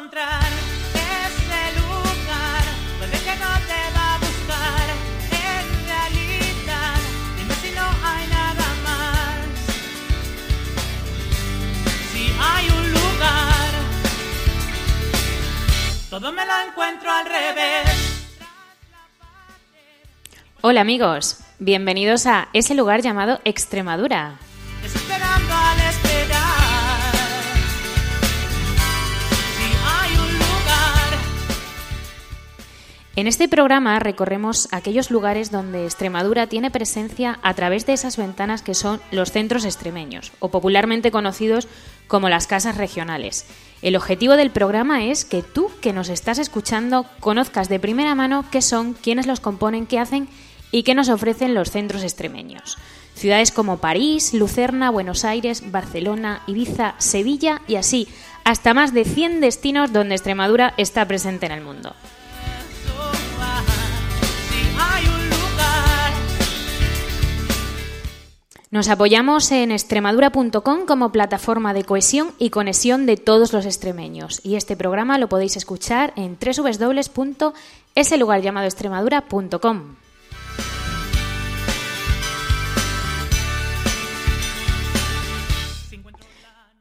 Encontrar ese lugar donde que no te va a buscar en realidad. Dime si no hay nada más. Si hay un lugar, todo me lo encuentro al revés. Hola amigos, bienvenidos a ese lugar llamado Extremadura. En este programa recorremos aquellos lugares donde Extremadura tiene presencia a través de esas ventanas que son los centros extremeños, o popularmente conocidos como las casas regionales. El objetivo del programa es que tú, que nos estás escuchando, conozcas de primera mano qué son, quiénes los componen, qué hacen y qué nos ofrecen los centros extremeños. Ciudades como París, Lucerna, Buenos Aires, Barcelona, Ibiza, Sevilla y así, hasta más de 100 destinos donde Extremadura está presente en el mundo. Nos apoyamos en extremadura.com como plataforma de cohesión y conexión de todos los extremeños. Y este programa lo podéis escuchar en www.eselugarllamadoextremadura.com.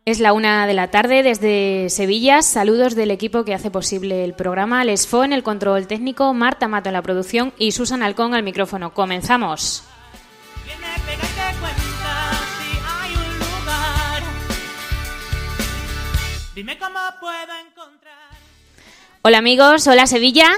Es la una de la tarde desde Sevilla. Saludos del equipo que hace posible el programa. Les en el control técnico, Marta Mato en la producción y Susan Alcón al micrófono. Comenzamos. Dime cómo puedo encontrar. Hola amigos, hola Sevilla.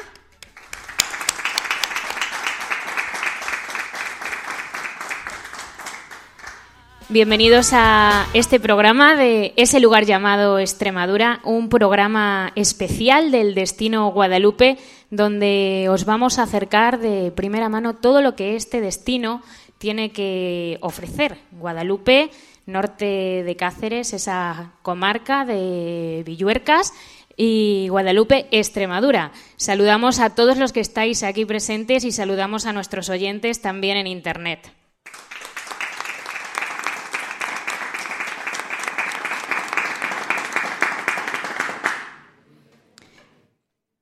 Bienvenidos a este programa de ese lugar llamado Extremadura, un programa especial del destino Guadalupe, donde os vamos a acercar de primera mano todo lo que este destino tiene que ofrecer. Guadalupe, norte de Cáceres, esa comarca de Villuercas, y Guadalupe, Extremadura. Saludamos a todos los que estáis aquí presentes y saludamos a nuestros oyentes también en Internet.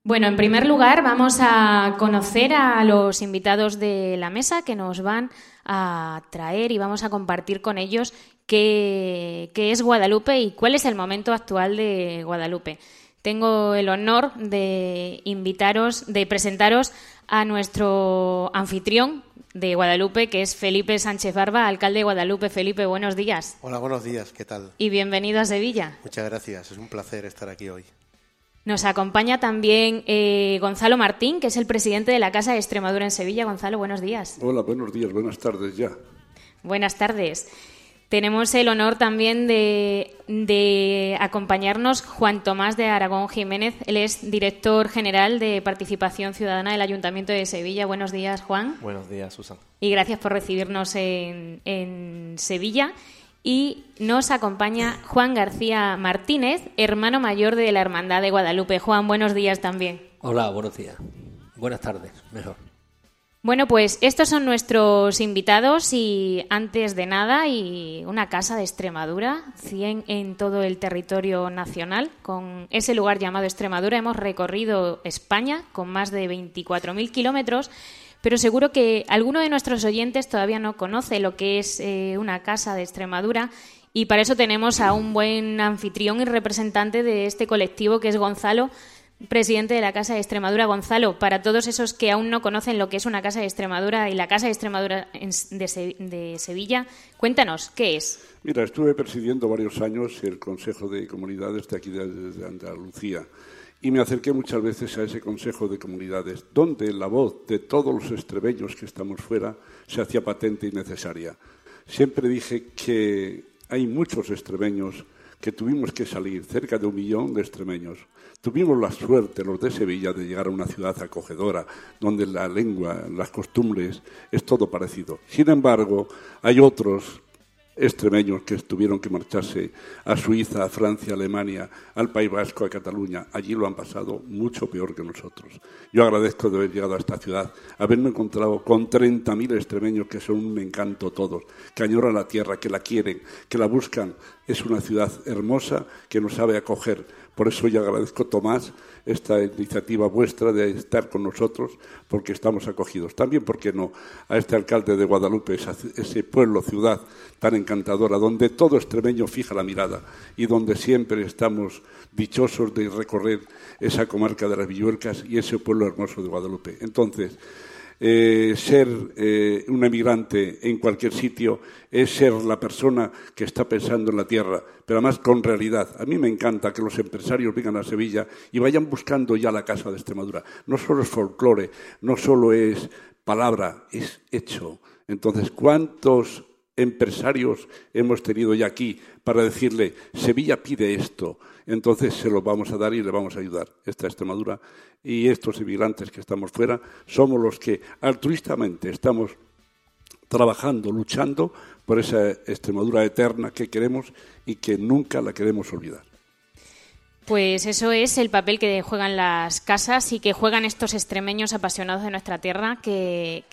Bueno, en primer lugar vamos a conocer a los invitados de la mesa que nos van a traer y vamos a compartir con ellos qué, qué es Guadalupe y cuál es el momento actual de Guadalupe. Tengo el honor de invitaros, de presentaros a nuestro anfitrión de Guadalupe, que es Felipe Sánchez Barba, alcalde de Guadalupe. Felipe, buenos días Hola, buenos días, ¿qué tal? y bienvenido a Sevilla. Muchas gracias, es un placer estar aquí hoy. Nos acompaña también eh, Gonzalo Martín, que es el presidente de la Casa de Extremadura en Sevilla. Gonzalo, buenos días. Hola, buenos días, buenas tardes ya. Buenas tardes. Tenemos el honor también de, de acompañarnos Juan Tomás de Aragón Jiménez. Él es director general de Participación Ciudadana del Ayuntamiento de Sevilla. Buenos días, Juan. Buenos días, Susan. Y gracias por recibirnos en, en Sevilla. Y nos acompaña Juan García Martínez, hermano mayor de la Hermandad de Guadalupe. Juan, buenos días también. Hola, buenos días. Buenas tardes, mejor. Bueno, pues estos son nuestros invitados y antes de nada, y una casa de Extremadura, 100 en todo el territorio nacional, con ese lugar llamado Extremadura. Hemos recorrido España con más de 24.000 kilómetros, pero seguro que alguno de nuestros oyentes todavía no conoce lo que es eh, una casa de Extremadura. Y para eso tenemos a un buen anfitrión y representante de este colectivo, que es Gonzalo, presidente de la Casa de Extremadura. Gonzalo, para todos esos que aún no conocen lo que es una Casa de Extremadura y la Casa de Extremadura de, Se- de Sevilla, cuéntanos, ¿qué es? Mira, estuve presidiendo varios años el Consejo de Comunidades de aquí de Andalucía y me acerqué muchas veces a ese Consejo de Comunidades, donde la voz de todos los extremeños que estamos fuera se hacía patente y necesaria. Siempre dije que hay muchos extremeños que tuvimos que salir, cerca de un millón de extremeños. Tuvimos la suerte, los de Sevilla, de llegar a una ciudad acogedora, donde la lengua, las costumbres, es todo parecido. Sin embargo, hay otros extremeños que tuvieron que marcharse a Suiza, a Francia, a Alemania, al País Vasco, a Cataluña. Allí lo han pasado mucho peor que nosotros. Yo agradezco de haber llegado a esta ciudad, haberme encontrado con 30.000 extremeños que son un encanto todos, que añoran la tierra, que la quieren, que la buscan. Es una ciudad hermosa que nos sabe acoger. Por eso yo agradezco, Tomás, esta iniciativa vuestra de estar con nosotros, porque estamos acogidos. También, ¿por qué no?, a este alcalde de Guadalupe, ese pueblo, ciudad tan encantadora, donde todo extremeño fija la mirada y donde siempre estamos dichosos de recorrer esa comarca de las Villuercas y ese pueblo hermoso de Guadalupe. Entonces, eh, ser eh, un emigrante en cualquier sitio es ser la persona que está pensando en la tierra, pero además con realidad. A mí me encanta que los empresarios vengan a Sevilla y vayan buscando ya la casa de Extremadura. No solo es folclore, no solo es palabra, es hecho. Entonces, ¿cuántos empresarios hemos tenido ya aquí para decirle, Sevilla pide esto? entonces se lo vamos a dar y le vamos a ayudar. Esta Extremadura y estos inmigrantes que estamos fuera somos los que altruistamente estamos trabajando, luchando por esa Extremadura eterna que queremos y que nunca la queremos olvidar. Pues eso es el papel que juegan las casas y que juegan estos extremeños apasionados de nuestra tierra que,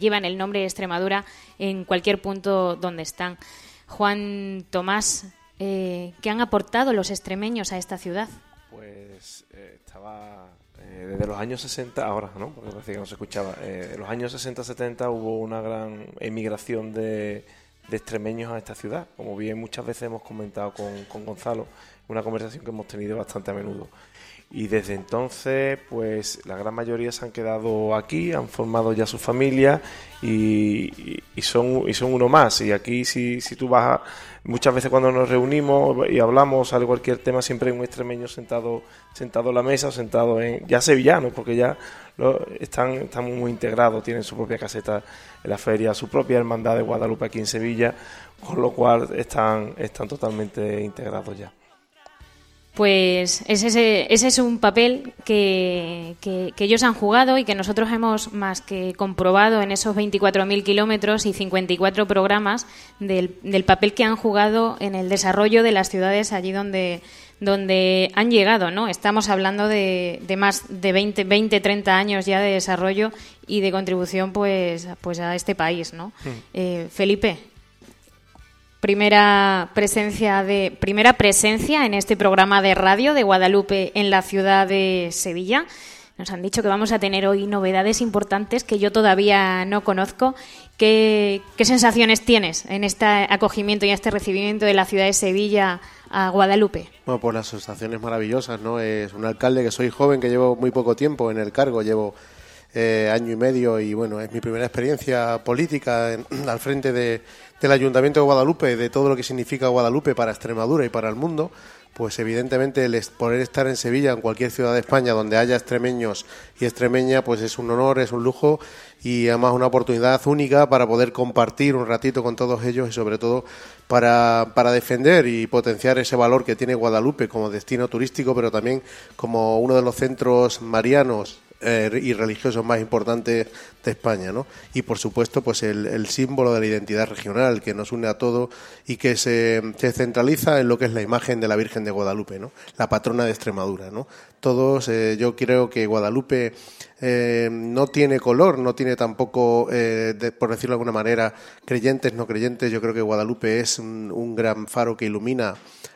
llevan el nombre de Extremadura en cualquier punto donde están. Juan Tomás, eh, ¿qué han aportado los extremeños a esta ciudad? Pues eh, estaba eh, desde los años 60, ahora, ¿no? Porque parecía que no se escuchaba. en los años 60-70 hubo una gran emigración de, extremeños a esta ciudad, como bien muchas veces hemos comentado con, con Gonzalo, una conversación que hemos tenido bastante a menudo. Y desde entonces, pues la gran mayoría se han quedado aquí, han formado ya su familia y, son, y son uno más. Y aquí, si, si tú vas a, muchas veces cuando nos reunimos y hablamos de cualquier tema, siempre hay un extremeño sentado, sentado en la mesa o sentado en, ya sevillano, porque ya lo, están, están muy integrados, tienen su propia caseta en la feria, su propia hermandad de Guadalupe aquí en Sevilla, con lo cual están, están totalmente integrados ya. Pues ese, ese es un papel que, que, ellos han jugado y que nosotros hemos más que comprobado en esos 24.000 kilómetros y 54 programas del, del, papel que han jugado en el desarrollo de las ciudades allí donde, donde han llegado. ¿no? Estamos hablando de, de más de 20, 20, 30 años ya de desarrollo y de contribución pues, pues a este país. ¿no? Hmm. Eh, Felipe, primera presencia de primera presencia en este programa de radio de Guadalupe en la ciudad de Sevilla. Nos han dicho que vamos a tener hoy novedades importantes que yo todavía no conozco. ¿Qué, sensaciones tienes en este acogimiento y este recibimiento de la ciudad de Sevilla a Guadalupe? Bueno, pues las sensaciones maravillosas, ¿no? Es un alcalde que soy joven, que llevo muy poco tiempo en el cargo, llevo eh, año y medio y bueno, es mi primera experiencia política al frente de, del Ayuntamiento de Guadalupe, de todo lo que significa Guadalupe para Extremadura y para el mundo, pues evidentemente el poder estar en Sevilla, en cualquier ciudad de España donde haya extremeños y extremeña, pues es un honor, es un lujo y además una oportunidad única para poder compartir un ratito con todos ellos y sobre todo para, para defender y potenciar ese valor que tiene Guadalupe como destino turístico, pero también como uno de los centros marianos eh, y religiosos más importantes de España, ¿no? Y por supuesto, pues el, símbolo de la identidad regional que nos une a todo y que se, centraliza en lo que es la imagen de la Virgen de Guadalupe, ¿no? La patrona de Extremadura, ¿no? Todos, eh, yo creo que Guadalupe eh, no tiene color, no tiene tampoco, por decirlo de alguna manera, creyentes, no creyentes. Yo creo que Guadalupe es un gran faro que ilumina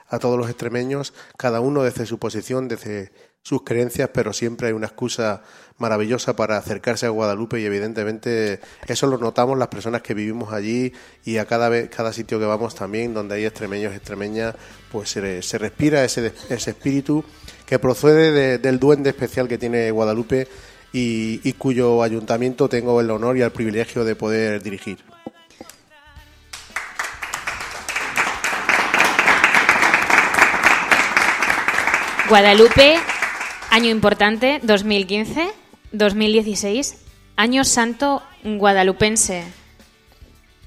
a todos los extremeños, cada uno desde su posición, desde sus creencias, pero siempre hay una excusa maravillosa para acercarse a Guadalupe y evidentemente eso lo notamos las personas que vivimos allí y a cada vez, cada sitio que vamos también donde hay extremeños extremeñas pues se, respira ese, ese espíritu que procede del duende especial que tiene Guadalupe y, y cuyo ayuntamiento tengo el honor y el privilegio de poder dirigir. Guadalupe Año importante, 2015, 2016, Año Santo Guadalupense.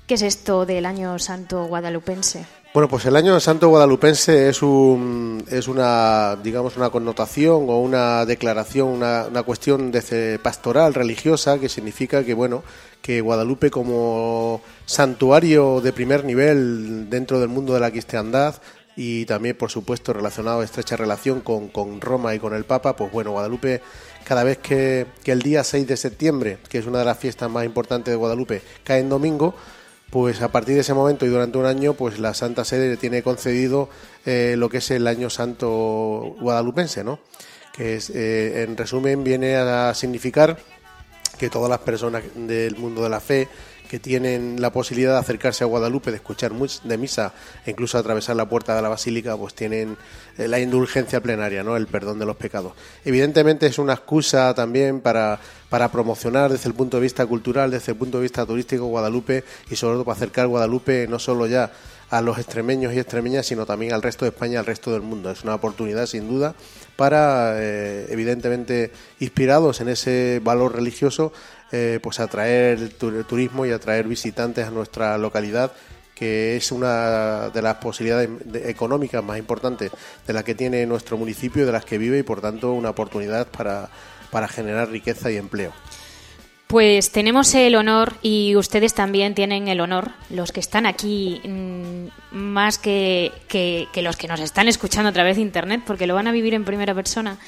¿Qué es esto del Año Santo Guadalupense? Bueno, pues el año santo guadalupense es un, es una digamos una connotación o una declaración, una, una cuestión de pastoral religiosa que significa que bueno que Guadalupe como santuario de primer nivel dentro del mundo de la cristiandad y también por supuesto relacionado estrecha relación con, con Roma y con el Papa, pues bueno Guadalupe cada vez que, que el día 6 de septiembre, que es una de las fiestas más importantes de Guadalupe, cae en domingo, pues a partir de ese momento y durante un año, pues la Santa Sede le tiene concedido eh, lo que es el Año Santo guadalupense, ¿no? Que es, eh, en resumen viene a significar que todas las personas del mundo de la fe que tienen la posibilidad de acercarse a Guadalupe, de escuchar de misa e incluso atravesar la puerta de la basílica, pues tienen eh, la indulgencia plenaria, ¿no? el perdón de los pecados. Evidentemente es una excusa también para, para promocionar desde el punto de vista cultural, desde el punto de vista turístico Guadalupe y sobre todo para acercar Guadalupe no solo ya a los extremeños y extremeñas, sino también al resto de España, al resto del mundo. Es una oportunidad, sin duda, para, eh, evidentemente, inspirados en ese valor religioso, eh, pues atraer turismo y atraer visitantes a nuestra localidad que es una de las posibilidades económicas más importantes de las que tiene nuestro municipio y de las que vive y por tanto una oportunidad para, para generar riqueza y empleo. Pues tenemos el honor y ustedes también tienen el honor, los que están aquí mm, más que, que, los que nos están escuchando a través de Internet, porque lo van a vivir en primera persona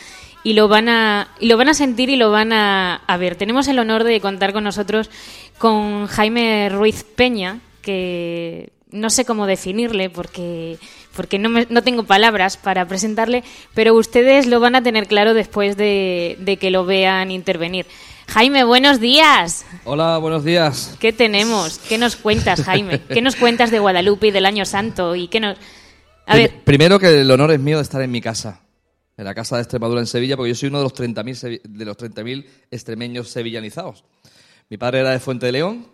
y lo van a, y lo van a sentir y lo van a, a ver. Tenemos el honor de contar con nosotros con Jaime Ruiz Peña, que no sé cómo definirle porque, porque no, me, no, tengo palabras para presentarle, pero ustedes lo van a tener claro después de, de que lo vean intervenir. Jaime, buenos días. Hola, buenos días. ¿Qué tenemos? ¿Qué nos cuentas, Jaime? ¿Qué nos cuentas de Guadalupe y del Año Santo? Y qué nos... A ver. Primero que el honor es mío de estar en mi casa, en la casa de Extremadura en Sevilla, porque yo soy uno de los 30.000 de los 30.000 extremeños sevillanizados. Mi padre era de Fuente de León,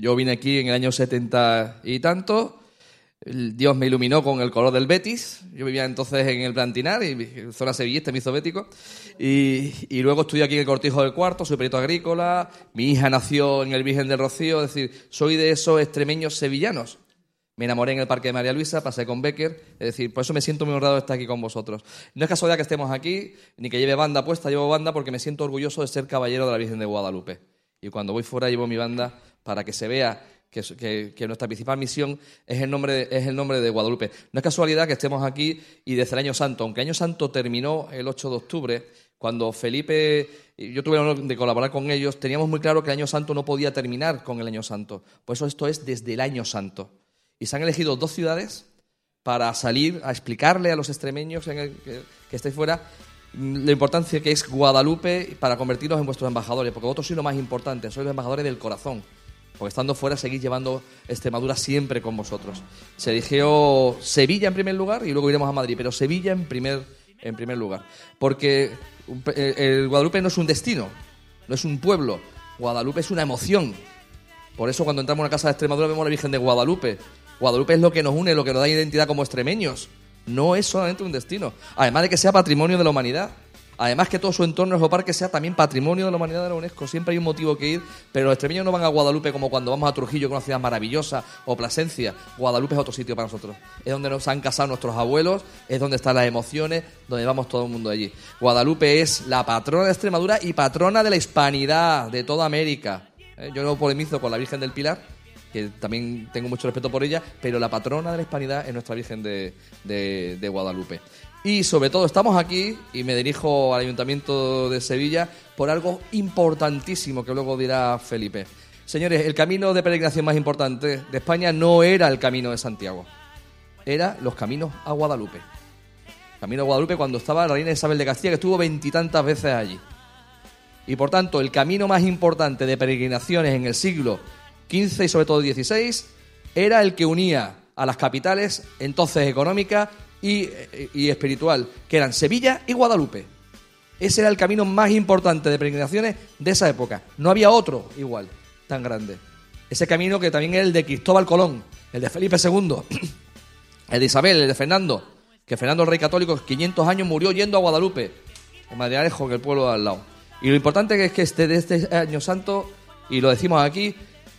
yo vine aquí en el año 70 y tanto, Dios me iluminó con el color del Betis. Yo vivía entonces en el Plantinar, y zona sevillista, me hizo bético. Y, y, luego estudié aquí en el Cortijo del Cuarto, soy perito agrícola. Mi hija nació en el Virgen del Rocío, es decir, soy de esos extremeños sevillanos. Me enamoré en el Parque de María Luisa, pasé con Becker, es decir, por eso me siento muy honrado de estar aquí con vosotros. No es casualidad que estemos aquí, ni que lleve banda puesta, llevo banda porque me siento orgulloso de ser caballero de la Virgen de Guadalupe. Y cuando voy fuera llevo mi banda para que se vea que, nuestra principal misión es el, nombre es el nombre de Guadalupe. No es casualidad que estemos aquí y desde el Año Santo, aunque el Año Santo terminó el 8 de octubre, cuando Felipe yo tuve el honor de colaborar con ellos, teníamos muy claro que el Año Santo no podía terminar con el Año Santo. Por eso esto es desde el Año Santo. Y se han elegido dos ciudades para salir a explicarle a los extremeños que, que estéis fuera la importancia que es Guadalupe para convertirnos en vuestros embajadores, porque vosotros sois lo más importante, sois los embajadores del corazón. Porque estando fuera seguís llevando Extremadura siempre con vosotros. Se eligió Sevilla en primer lugar y luego iremos a Madrid, pero Sevilla en primer, en primer lugar. Porque el Guadalupe no es un destino, no es un pueblo. Guadalupe es una emoción. Por eso cuando entramos a una casa de Extremadura vemos a la Virgen de Guadalupe. Guadalupe es lo que nos une, lo que nos da identidad como extremeños. No es solamente un destino. Además de que sea patrimonio de la humanidad. Además que todo su entorno, el parque, sea también patrimonio de la humanidad de la UNESCO. Siempre hay un motivo que ir, pero los extremeños no van a Guadalupe como cuando vamos a Trujillo, que es una ciudad maravillosa, o Plasencia. Guadalupe es otro sitio para nosotros. Es donde nos han casado nuestros abuelos, es donde están las emociones, donde vamos todo el mundo allí. Guadalupe es la patrona de Extremadura y patrona de la hispanidad de toda América. Eh, yo no polemizo con la Virgen del Pilar, que también tengo mucho respeto por ella, pero la patrona de la hispanidad es nuestra Virgen de, de Guadalupe. Y sobre todo estamos aquí, y me dirijo al Ayuntamiento de Sevilla, por algo importantísimo que luego dirá Felipe. Señores, el camino de peregrinación más importante de España no era el camino de Santiago, era los caminos a Guadalupe. Camino a Guadalupe cuando estaba la reina Isabel de Castilla, que estuvo veintitantas veces allí. Y por tanto, el camino más importante de peregrinaciones en el siglo XV y sobre todo XVI era el que unía a las capitales, entonces económicas, y, espiritual, que eran Sevilla y Guadalupe. Ese era el camino más importante de peregrinaciones de esa época. No había otro igual, tan grande. Ese camino que también era el de Cristóbal Colón, el de Felipe II, el de Isabel, el de Fernando, que Fernando el Rey Católico, 500 años, murió yendo a Guadalupe, en Madrialejo, que el pueblo al lado. Y lo importante es que este, de este año santo, y lo decimos aquí,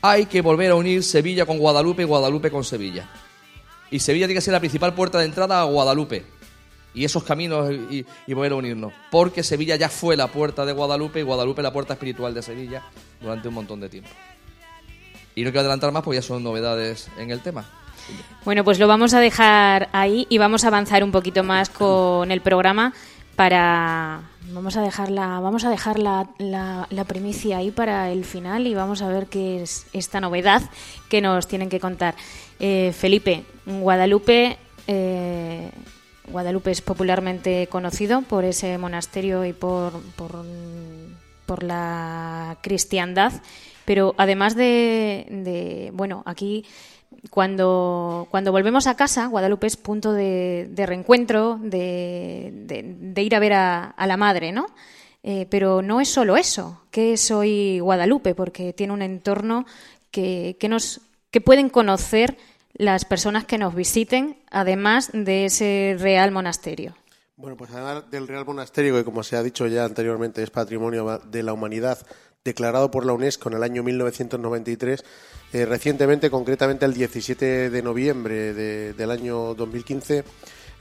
hay que volver a unir Sevilla con Guadalupe y Guadalupe con Sevilla. Y Sevilla tiene que ser la principal puerta de entrada a Guadalupe. Y esos caminos y, y poder unirnos. Porque Sevilla ya fue la puerta de Guadalupe y Guadalupe la puerta espiritual de Sevilla durante un montón de tiempo. Y no quiero adelantar más porque ya son novedades en el tema. Bueno, pues lo vamos a dejar ahí y vamos a avanzar un poquito más con el programa para vamos a dejar la vamos a dejar la, la, la primicia ahí para el final y vamos a ver qué es esta novedad que nos tienen que contar. Eh, Felipe, Guadalupe eh, Guadalupe es popularmente conocido por ese monasterio y por, por, por la cristiandad, pero además de, de bueno, aquí cuando, cuando volvemos a casa, Guadalupe es punto de, de reencuentro, de, de, ir a ver a, a la madre, ¿no? Eh, pero no es solo eso, que es hoy Guadalupe, porque tiene un entorno que, que, nos, que pueden conocer las personas que nos visiten, además de ese real monasterio. Bueno, pues además del Real Monasterio, que como se ha dicho ya anteriormente es Patrimonio de la Humanidad, declarado por la UNESCO en el año 1993, eh, recientemente, concretamente el 17 de noviembre de, del año 2015,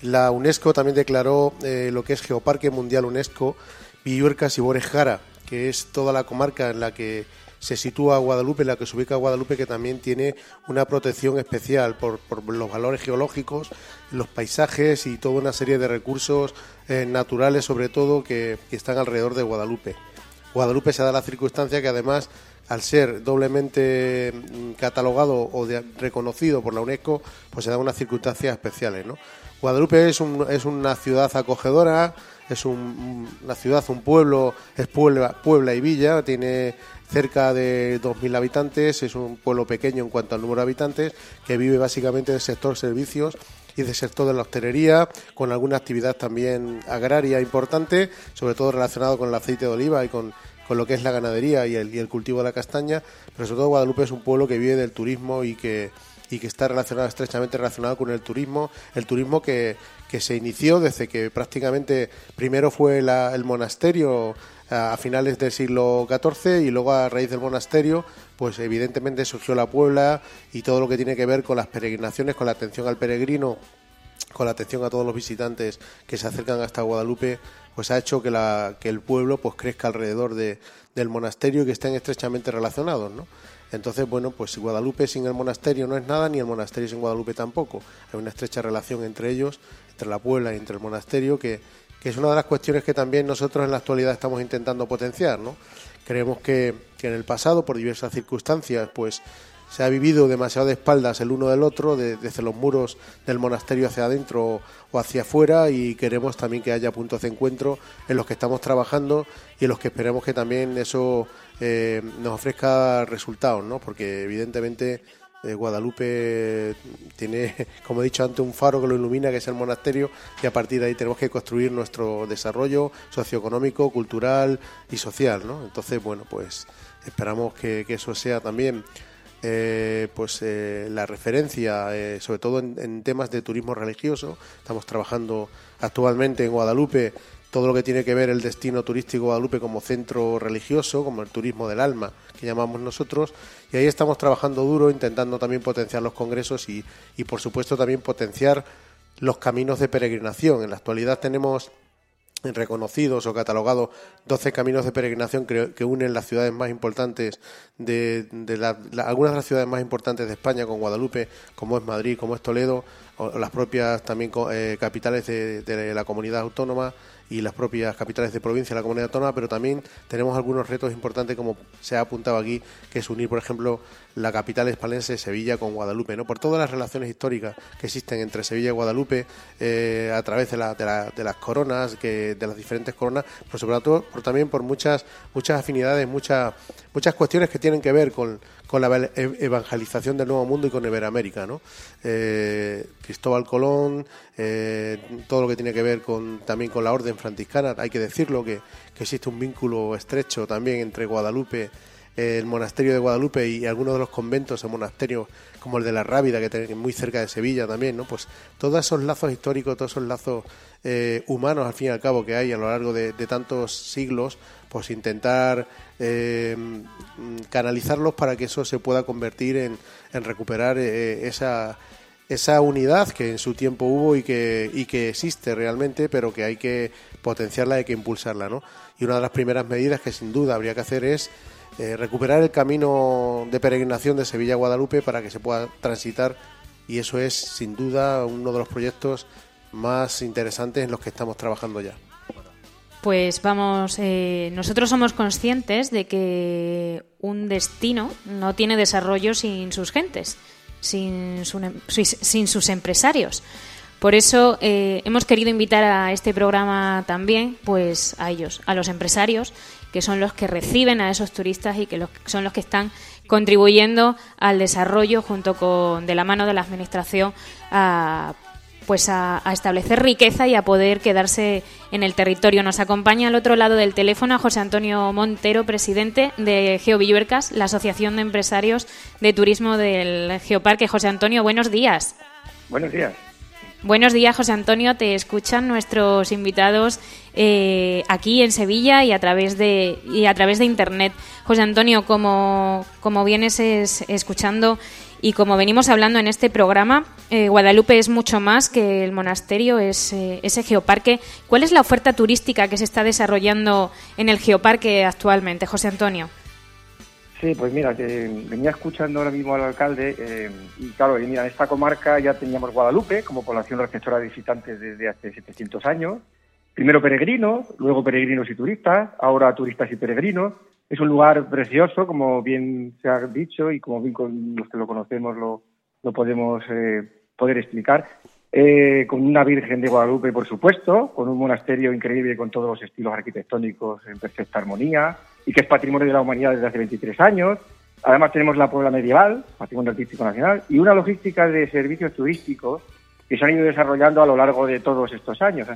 la UNESCO también declaró eh, lo que es Geoparque Mundial UNESCO Villuercas y Borejara, que es toda la comarca en la que se sitúa Guadalupe, en la que se ubica Guadalupe, que también tiene una protección especial por, por los valores geológicos, los paisajes y toda una serie de recursos eh, naturales, sobre todo, que están alrededor de Guadalupe. Guadalupe se da la circunstancia que además al ser doblemente mm, catalogado o reconocido por la UNESCO, pues se da unas circunstancias especiales. ¿no? Guadalupe es, un, es una ciudad acogedora, es un, una ciudad, un pueblo, es Puebla, Puebla y Villa, tiene cerca de 2.000 habitantes, es un pueblo pequeño en cuanto al número de habitantes, que vive básicamente del sector servicios y del sector de la hostelería, con alguna actividad también agraria importante, sobre todo relacionado con el aceite de oliva y con, con lo que es la ganadería y el, y el, cultivo de la castaña, pero sobre todo Guadalupe es un pueblo que vive del turismo y que, y que está relacionado, estrechamente relacionado con el turismo, el turismo que, que se inició desde que prácticamente primero fue el monasterio a finales del siglo XIV y luego a raíz del monasterio, pues evidentemente surgió la Puebla y todo lo que tiene que ver con las peregrinaciones, con la atención al peregrino, con la atención a todos los visitantes que se acercan hasta Guadalupe, pues ha hecho que, la, que el pueblo pues crezca alrededor de, del monasterio y que estén estrechamente relacionados, ¿no? Entonces, bueno, pues Guadalupe sin el monasterio no es nada, ni el monasterio sin Guadalupe tampoco. Hay una estrecha relación entre ellos, entre la Puebla y entre el monasterio, que, que es una de las cuestiones que también nosotros en la actualidad estamos intentando potenciar, ¿no? Creemos que, que en el pasado, por diversas circunstancias, pues se ha vivido demasiado de espaldas el uno del otro, de, desde los muros del monasterio hacia adentro o hacia afuera, y queremos también que haya puntos de encuentro en los que estamos trabajando y en los que esperemos que también eso eh, nos ofrezca resultados, ¿no? Porque evidentemente eh, Guadalupe tiene, como he dicho antes, un faro que lo ilumina, que es el monasterio, y a partir de ahí tenemos que construir nuestro desarrollo socioeconómico, cultural y social, ¿no? Entonces, bueno, pues esperamos que, eso sea también eh, pues eh, la referencia, eh, sobre todo en, temas de turismo religioso. Estamos trabajando actualmente en Guadalupe todo lo que tiene que ver el destino turístico Guadalupe como centro religioso, como el turismo del alma, que llamamos nosotros, y ahí estamos trabajando duro, intentando también potenciar los congresos y, y por supuesto también potenciar los caminos de peregrinación. En la actualidad tenemos reconocidos o catalogados 12 caminos de peregrinación que, unen las ciudades más importantes de, de la, algunas de las ciudades más importantes de España con Guadalupe, como es Madrid, como es Toledo, o las propias también eh, capitales de, de, la comunidad autónoma y las propias capitales de provincia de la comunidad autónoma, pero también tenemos algunos retos importantes, como se ha apuntado aquí, que es unir, por ejemplo, la capital espalense, Sevilla, con Guadalupe, ¿no? Por todas las relaciones históricas que existen entre Sevilla y Guadalupe, eh, a través de, la, de, la, de, las coronas, que, de las diferentes coronas, pero sobre todo por, también por muchas, muchas afinidades, muchas, muchas cuestiones que tienen que ver con, con la evangelización del Nuevo Mundo y con Iberoamérica, ¿no? Eh, Cristóbal Colón, eh, todo lo que tiene que ver con también con la orden franciscana, hay que decirlo que, que existe un vínculo estrecho también entre Guadalupe el monasterio de Guadalupe y algunos de los conventos o monasterios como el de la Rábida, que es muy cerca de Sevilla también, ¿no? Pues todos esos lazos históricos, todos esos lazos eh, humanos, al fin y al cabo, que hay a lo largo de, de tantos siglos, pues intentar eh, canalizarlos para que eso se pueda convertir en, en recuperar eh, esa esa unidad que en su tiempo hubo y que, y que existe realmente, pero que hay que potenciarla, hay que impulsarla, ¿no? Y una de las primeras medidas que sin duda habría que hacer es eh, recuperar el camino de peregrinación de Sevilla a Guadalupe para que se pueda transitar y eso es sin duda uno de los proyectos más interesantes en los que estamos trabajando ya. Pues vamos, eh, nosotros somos conscientes de que un destino no tiene desarrollo sin sus gentes, sin, su- sin sus empresarios. Por eso eh, hemos querido invitar a este programa también, pues a ellos, a los empresarios, que son los que reciben a esos turistas y que son los que están contribuyendo al desarrollo junto con de la mano de la administración a pues a, a establecer riqueza y a poder quedarse en el territorio. Nos acompaña al otro lado del teléfono José Antonio Montero, presidente de GeoVilluercas, la Asociación de Empresarios de Turismo del Geoparque. José Antonio, buenos días. Buenos días. Buenos días, José Antonio. Te escuchan nuestros invitados eh, aquí en Sevilla y a través de y a través de internet. José Antonio, como, como vienes es- escuchando y como venimos hablando en este programa, eh, Guadalupe es mucho más que el monasterio, es eh, ese geoparque. ¿Cuál es la oferta turística que se está desarrollando en el geoparque actualmente, José Antonio? Sí, pues mira, venía escuchando ahora mismo al alcalde eh, y claro, y mira, en esta comarca ya teníamos Guadalupe como población receptora de visitantes desde hace 700 años. Primero peregrinos, luego peregrinos y turistas, ahora turistas y peregrinos. Es un lugar precioso, como bien se ha dicho y como bien con los que lo conocemos lo, lo podemos eh, poder explicar. Eh, con una Virgen de Guadalupe, por supuesto, con un monasterio increíble con todos los estilos arquitectónicos en perfecta armonía y que es patrimonio de la humanidad desde hace 23 años. Además tenemos la Puebla Medieval, patrimonio artístico nacional, y una logística de servicios turísticos que se han ido desarrollando a lo largo de todos estos años.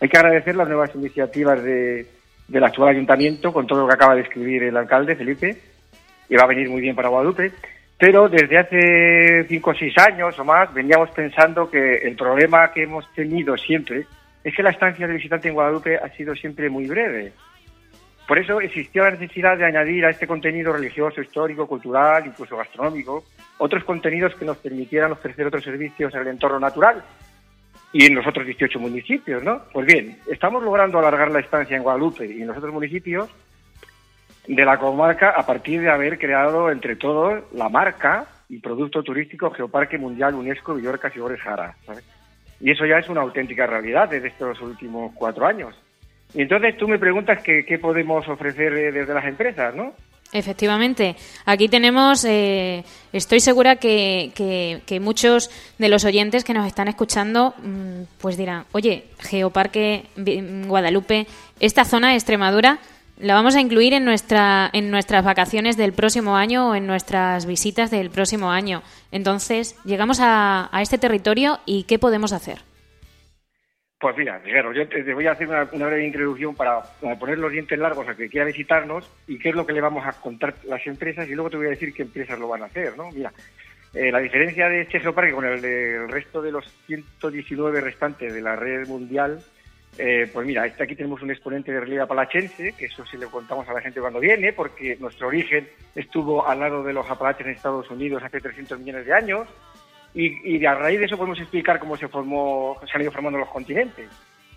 Hay que agradecer las nuevas iniciativas de, del actual ayuntamiento con todo lo que acaba de escribir el alcalde, Felipe, y va a venir muy bien para Guadalupe. Pero desde hace cinco o seis años o más veníamos pensando que el problema que hemos tenido siempre es que la estancia del visitante en Guadalupe ha sido siempre muy breve. Por eso existió la necesidad de añadir a este contenido religioso, histórico, cultural, incluso gastronómico, otros contenidos que nos permitieran ofrecer otros servicios en el entorno natural y en los otros 18 municipios, ¿no? Pues bien, estamos logrando alargar la estancia en Guadalupe y en los otros municipios de la comarca a partir de haber creado entre todos la marca y producto turístico Geoparque Mundial UNESCO Villorcas y Ores Jara, ¿sabes? Y eso ya es una auténtica realidad desde estos últimos cuatro años. Y entonces tú me preguntas qué podemos ofrecer eh, desde las empresas, ¿no? Efectivamente, aquí tenemos, eh, estoy segura que, muchos de los oyentes que nos están escuchando, mm, pues dirán, oye, Geoparque Guadalupe, esta zona de Extremadura, la vamos a incluir en, nuestra, en nuestras vacaciones del próximo año o en nuestras visitas del próximo año. Entonces, llegamos a, a este territorio y ¿qué podemos hacer? Pues mira, Guerrero, yo te, voy a hacer una, breve introducción para, poner los dientes largos a que quiera visitarnos y qué es lo que le vamos a contar las empresas y luego te voy a decir qué empresas lo van a hacer, ¿no? Mira, eh, la diferencia de este geoparque con el del resto de los 119 restantes de la red mundial, eh, pues mira, este aquí tenemos un exponente de relieve apalachense, que eso sí le contamos a la gente cuando viene, porque nuestro origen estuvo al lado de los apalaches en Estados Unidos hace 300 millones de años, y, y a raíz de eso podemos explicar cómo se formó, se han ido formando los continentes.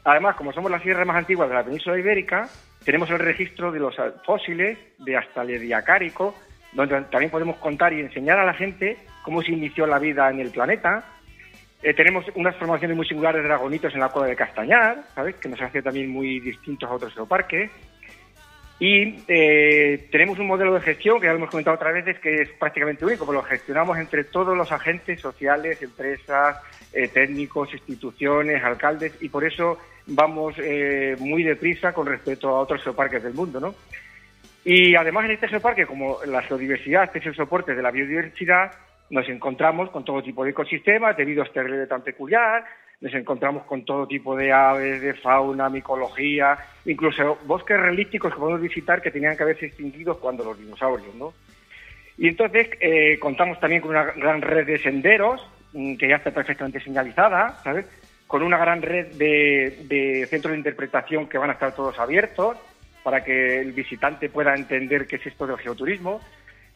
Además, como somos la sierra más antigua de la península ibérica, tenemos el registro de los fósiles de hasta el Ediacárico, donde también podemos contar y enseñar a la gente cómo se inició la vida en el planeta. Eh, tenemos unas formaciones muy singulares de dragonitos en la cueva de Castañar, ¿sabes? Que nos hace también muy distintos a otros geoparques. Y eh, tenemos un modelo de gestión que ya hemos comentado otras veces que es prácticamente único, porque lo gestionamos entre todos los agentes sociales, empresas, eh, técnicos, instituciones, alcaldes, y por eso vamos eh, muy deprisa con respecto a otros geoparques del mundo, ¿no? Y además en este geoparque, como la geodiversidad es el soporte de la biodiversidad, nos encontramos con todo tipo de ecosistemas debido a este tan peculiar, nos encontramos con todo tipo de aves, de fauna, micología, incluso bosques relísticos que podemos visitar que tenían que haberse extinguido cuando los dinosaurios, ¿no? Y entonces eh, contamos también con una gran red de senderos mm, que ya está perfectamente señalizada, ¿sabes? Con una gran red de, de centros de interpretación que van a estar todos abiertos para que el visitante pueda entender qué es esto del geoturismo.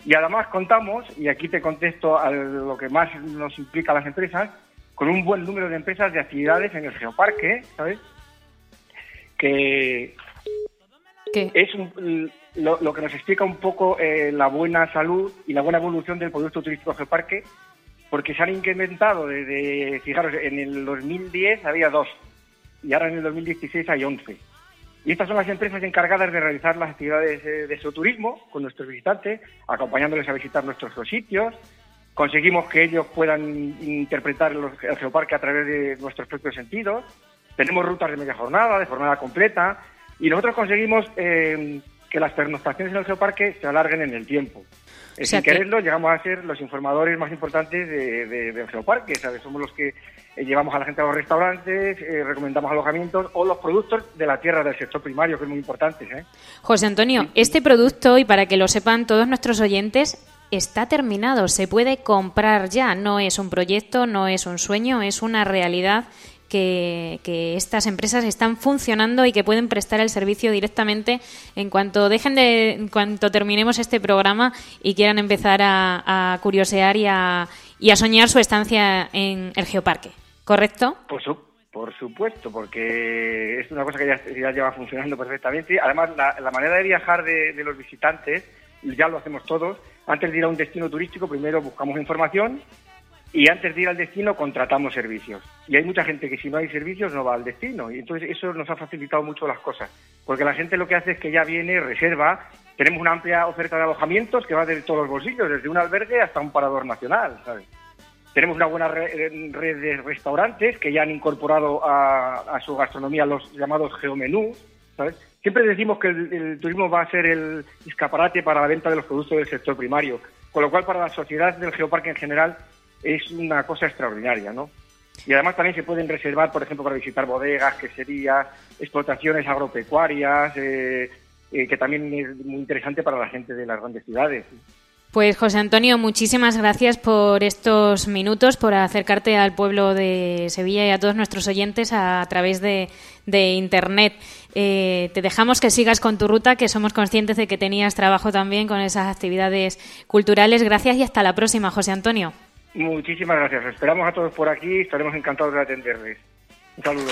Y además contamos, y aquí te contesto a lo que más nos implica a las empresas, con un buen número de empresas de actividades en el geoparque, ¿sabes? Que es lo, lo, que nos explica un poco eh, la buena salud y la buena evolución del producto turístico geoparque, porque se han incrementado desde, fijaros, en el 2010 había dos, y ahora en el 2016 hay 11. Y estas son las empresas encargadas de realizar las actividades de, de su turismo con nuestros visitantes, acompañándoles a visitar nuestros sitios. Conseguimos que ellos puedan interpretar el geoparque a través de nuestros propios sentidos. Tenemos rutas de media jornada, de jornada completa. Y nosotros conseguimos eh, que las pernoctaciones en el geoparque se alarguen en el tiempo. Eh, sin quererlo, llegamos a ser los informadores más importantes de, del geoparque. ¿sabes? Somos los que eh, llevamos a la gente a los restaurantes, recomendamos alojamientos o los productos de la tierra del sector primario, que es muy importante. José Antonio, este producto, y para que lo sepan todos nuestros oyentes, está terminado, se puede comprar ya, no es un proyecto, no es un sueño, es una realidad que, estas empresas están funcionando y que pueden prestar el servicio directamente en cuanto dejen de, en cuanto terminemos este programa y quieran empezar a, curiosear y a, y a soñar su estancia en el geoparque, ¿correcto? Por, por supuesto, porque es una cosa que ya, lleva funcionando perfectamente. Además, la, manera de viajar de, de los visitantes, ya lo hacemos todos, antes de ir a un destino turístico, primero buscamos información y antes de ir al destino contratamos servicios. Y hay mucha gente que si no hay servicios no va al destino. Y entonces eso nos ha facilitado mucho las cosas. Porque la gente lo que hace es que ya viene, reserva. Tenemos una amplia oferta de alojamientos que va de todos los bolsillos, desde un albergue hasta un parador nacional. ¿sabes? Tenemos una buena red de restaurantes que ya han incorporado a, su gastronomía los llamados geomenús. ¿sabes? Siempre decimos que el, turismo va a ser el escaparate para la venta de los productos del sector primario. Con lo cual, para la sociedad del geoparque en general, es una cosa extraordinaria, ¿no? Y además también se pueden reservar, por ejemplo, para visitar bodegas, queserías, explotaciones agropecuarias, eh, eh, que también es muy interesante para la gente de las grandes ciudades. Pues José Antonio, muchísimas gracias por estos minutos, por acercarte al pueblo de Sevilla y a todos nuestros oyentes a, través de, Internet. Eh, te dejamos que sigas con tu ruta, que somos conscientes de que tenías trabajo también con esas actividades culturales. Gracias y hasta la próxima, José Antonio. Muchísimas gracias. Esperamos a todos por aquí. Estaremos encantados de atenderles. Un saludo.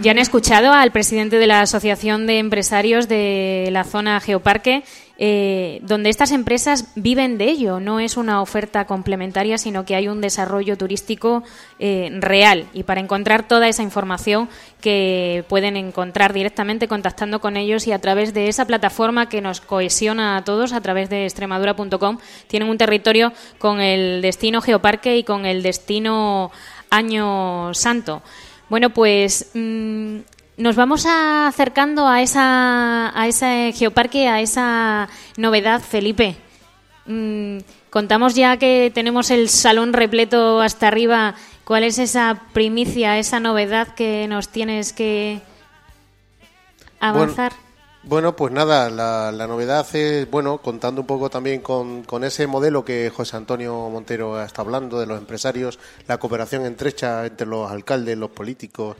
Ya han escuchado al presidente de la Asociación de Empresarios de la zona Geoparque, eh, donde estas empresas viven de ello. No es una oferta complementaria, sino que hay un desarrollo turístico eh, real. Y para encontrar toda esa información que pueden encontrar directamente contactando con ellos y a través de esa plataforma que nos cohesiona a todos, a través de extremadura.com, tienen un territorio con el destino Geoparque y con el destino Año Santo. Bueno, pues mm, nos vamos acercando a, esa, a ese geoparque, a esa novedad, Felipe. Mm, contamos ya que tenemos el salón repleto hasta arriba. ¿Cuál es esa primicia, esa novedad que nos tienes que avanzar? Bueno, pues nada, la, novedad es, bueno, contando un poco también con, con, ese modelo que José Antonio Montero está hablando, de los empresarios, la cooperación estrecha entre los alcaldes, los políticos,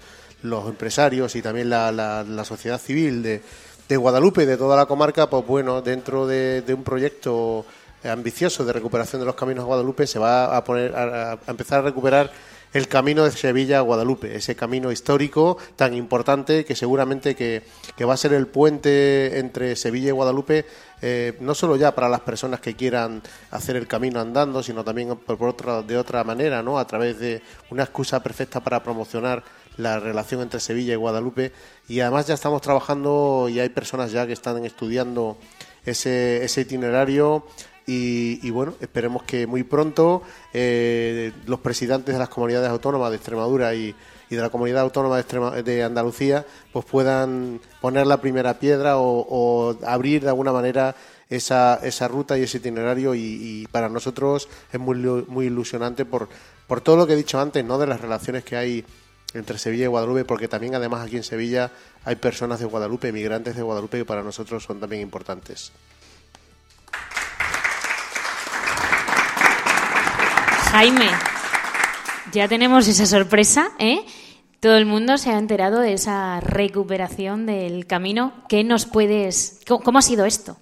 los empresarios y también la, la, sociedad civil de, de, Guadalupe de toda la comarca, pues bueno, dentro de, un proyecto ambicioso de recuperación de los caminos de Guadalupe se va a poner a empezar a recuperar el camino de Sevilla a Guadalupe, ese camino histórico tan importante que seguramente que, va a ser el puente entre Sevilla y Guadalupe, eh, no solo ya para las personas que quieran hacer el camino andando, sino también por, otra, de otra manera, ¿no? a través de una excusa perfecta para promocionar la relación entre Sevilla y Guadalupe. Y además ya estamos trabajando y hay personas ya que están estudiando ese, ese itinerario y, bueno, esperemos que muy pronto eh, los presidentes de las comunidades autónomas de Extremadura y, de la comunidad autónoma de, Andalucía pues puedan poner la primera piedra o, abrir de alguna manera esa, esa ruta y ese itinerario y, para nosotros es muy, muy ilusionante por, por todo lo que he dicho antes, ¿no? de las relaciones que hay entre Sevilla y Guadalupe, porque también además aquí en Sevilla hay personas de Guadalupe, migrantes de Guadalupe que para nosotros son también importantes. Jaime, ya tenemos esa sorpresa, ¿eh? todo el mundo se ha enterado de esa recuperación del camino. ¿Qué nos puedes... ¿Cómo, cómo ha sido esto?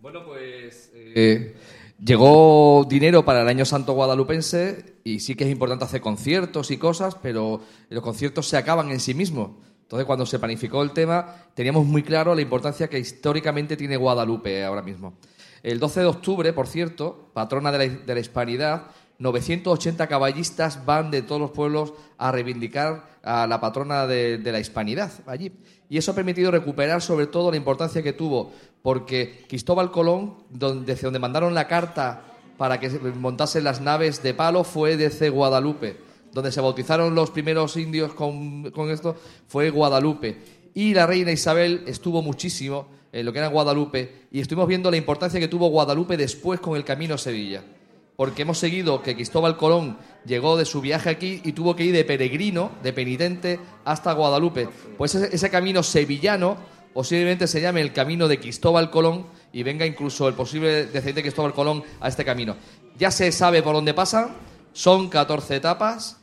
Bueno, pues eh, llegó dinero para el Año Santo Guadalupense y sí que es importante hacer conciertos y cosas, pero los conciertos se acaban en sí mismos. Entonces, cuando se planificó el tema, teníamos muy claro la importancia que históricamente tiene Guadalupe ahora mismo. El 12 de octubre, por cierto, patrona de la, de la hispanidad, 980 caballistas van de todos los pueblos a reivindicar a la patrona de, la hispanidad allí. Y eso ha permitido recuperar sobre todo la importancia que tuvo, porque Cristóbal Colón, donde, desde donde mandaron la carta para que se montasen las naves de palo, fue desde Guadalupe. Donde se bautizaron los primeros indios con, con esto fue Guadalupe. Y la reina Isabel estuvo muchísimo en lo que era Guadalupe y estuvimos viendo la importancia que tuvo Guadalupe después con el camino a Sevilla porque hemos seguido que Cristóbal Colón llegó de su viaje aquí y tuvo que ir de peregrino, de penitente, hasta Guadalupe. Pues ese, camino sevillano posiblemente se llame el camino de Cristóbal Colón y venga incluso el posible descendiente de Cristóbal Colón a este camino. Ya se sabe por dónde pasa, son 14 etapas,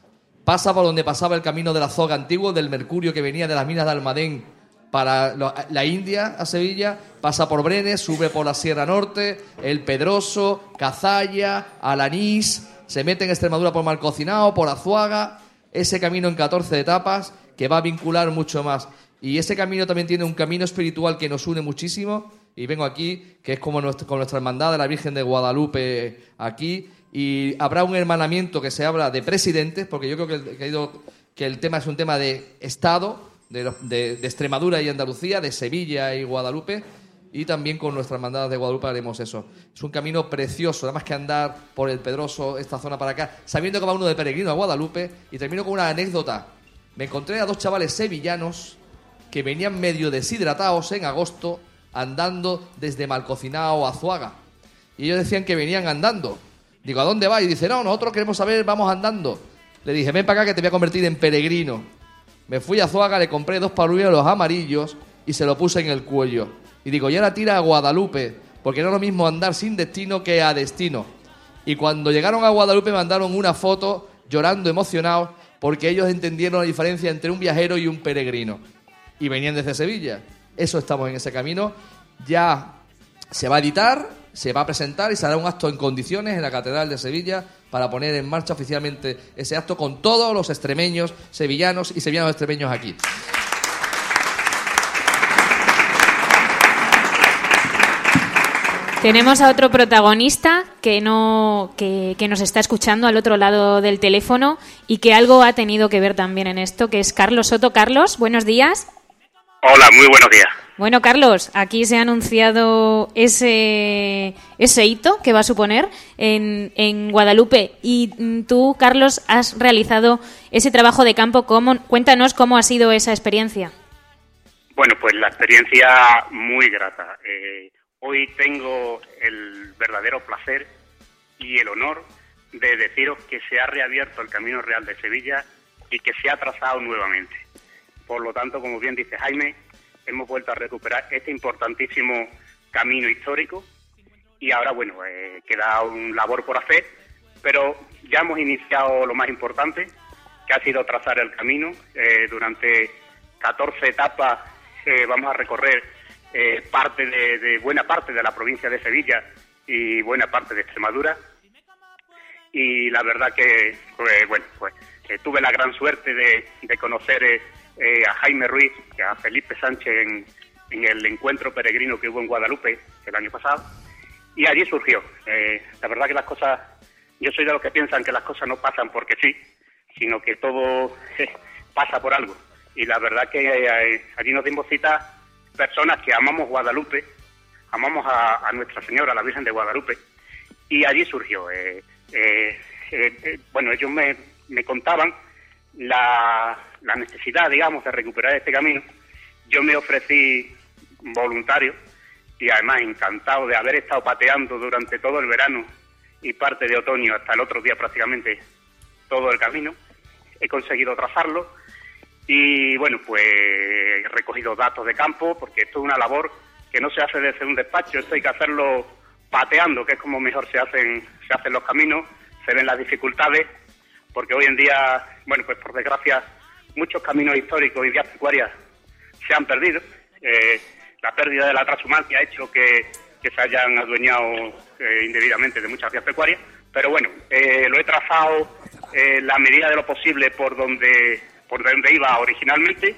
pasa por donde pasaba el camino de la Zoga antiguo, del mercurio que venía de las minas de Almadén para la India a Sevilla, pasa por Brenes, sube por la Sierra Norte, El Pedroso, Cazalla, Alanís, se mete en Extremadura por Malcocinao, por Azuaga, ese camino en 14 etapas que va a vincular mucho más. Y ese camino también tiene un camino espiritual que nos une muchísimo. Y vengo aquí, que es como con nuestra hermandad de la Virgen de Guadalupe aquí. Y habrá un hermanamiento que se habla de presidentes, porque yo creo que el tema es un tema de Estado, de, Extremadura y Andalucía, de Sevilla y Guadalupe, y también con nuestra hermandad de Guadalupe haremos eso. Es un camino precioso, nada más que andar por el Pedroso, esta zona para acá, sabiendo que va uno de peregrino a Guadalupe, y termino con una anécdota. Me encontré a dos chavales sevillanos que venían medio deshidratados en agosto, andando desde Malcocinao a Azuaga. Y ellos decían que venían andando. Digo, ¿a dónde va? Y dice, no, nosotros queremos saber, vamos andando. Le dije, ven para acá que te voy a convertir en peregrino. Me fui a Azuaga, le compré dos paruelos amarillos y se lo puse en el cuello. Y digo, y ahora tira a Guadalupe, porque no es lo mismo andar sin destino que a destino. Y cuando llegaron a Guadalupe mandaron una foto llorando emocionados porque ellos entendieron la diferencia entre un viajero y un peregrino. Y venían desde Sevilla. Eso estamos en ese camino. Ya se va a editar, se va a presentar y se hará un acto en condiciones en la Catedral de Sevilla para poner en marcha oficialmente ese acto con todos los extremeños, sevillanos y sevillanos extremeños aquí. Tenemos a otro protagonista que no que, que nos está escuchando al otro lado del teléfono y que algo ha tenido que ver también en esto, que es Carlos Soto. Carlos, buenos días. Hola, muy buenos días. Bueno, Carlos, aquí se ha anunciado ese, ese hito que va a suponer en, en Guadalupe. Y mm, tú, Carlos, has realizado ese trabajo de campo. ¿Cómo, cuéntanos cómo ha sido esa experiencia. Bueno, pues la experiencia muy grata. Eh, hoy tengo el verdadero placer y el honor de deciros que se ha reabierto el Camino Real de Sevilla y que se ha trazado nuevamente. Por lo tanto, como bien dice Jaime, hemos vuelto a recuperar este importantísimo camino histórico y ahora, bueno, eh, queda un labor por hacer, pero ya hemos iniciado lo más importante, que ha sido trazar el camino. Eh, durante 14 etapas eh, vamos a recorrer eh, parte de, buena parte de la provincia de Sevilla y buena parte de Extremadura. Y la verdad que, pues, bueno, pues eh, tuve la gran suerte de, conocer eh, eh, a Jaime Ruiz a Felipe Sánchez en, en el encuentro peregrino que hubo en Guadalupe el año pasado. Y allí surgió. Eh, la verdad que las cosas, yo soy de los que piensan que las cosas no pasan porque sí, sino que todo eh, pasa por algo. Y la verdad que eh, allí nos dimos cita personas que amamos Guadalupe, amamos a, a Nuestra Señora, la Virgen de Guadalupe, y allí surgió. eh, eh, bueno, ellos me, me contaban la, necesidad, digamos, de recuperar este camino. Yo me ofrecí voluntario y además encantado de haber estado pateando durante todo el verano y parte de otoño hasta el otro día prácticamente todo el camino. He conseguido trazarlo y bueno, pues he recogido datos de campo porque esto es una labor que no se hace desde un despacho, esto hay que hacerlo pateando, que es como mejor se hacen, se hacen los caminos, se ven las dificultades, porque hoy en día, bueno, pues por desgracia, muchos caminos históricos y vías pecuarias se han perdido. Eh, la pérdida de la transhumancia ha hecho que, se hayan adueñado eh, indebidamente de muchas vías pecuarias, pero bueno, eh, lo he trazado la medida de lo posible por donde, por donde iba originalmente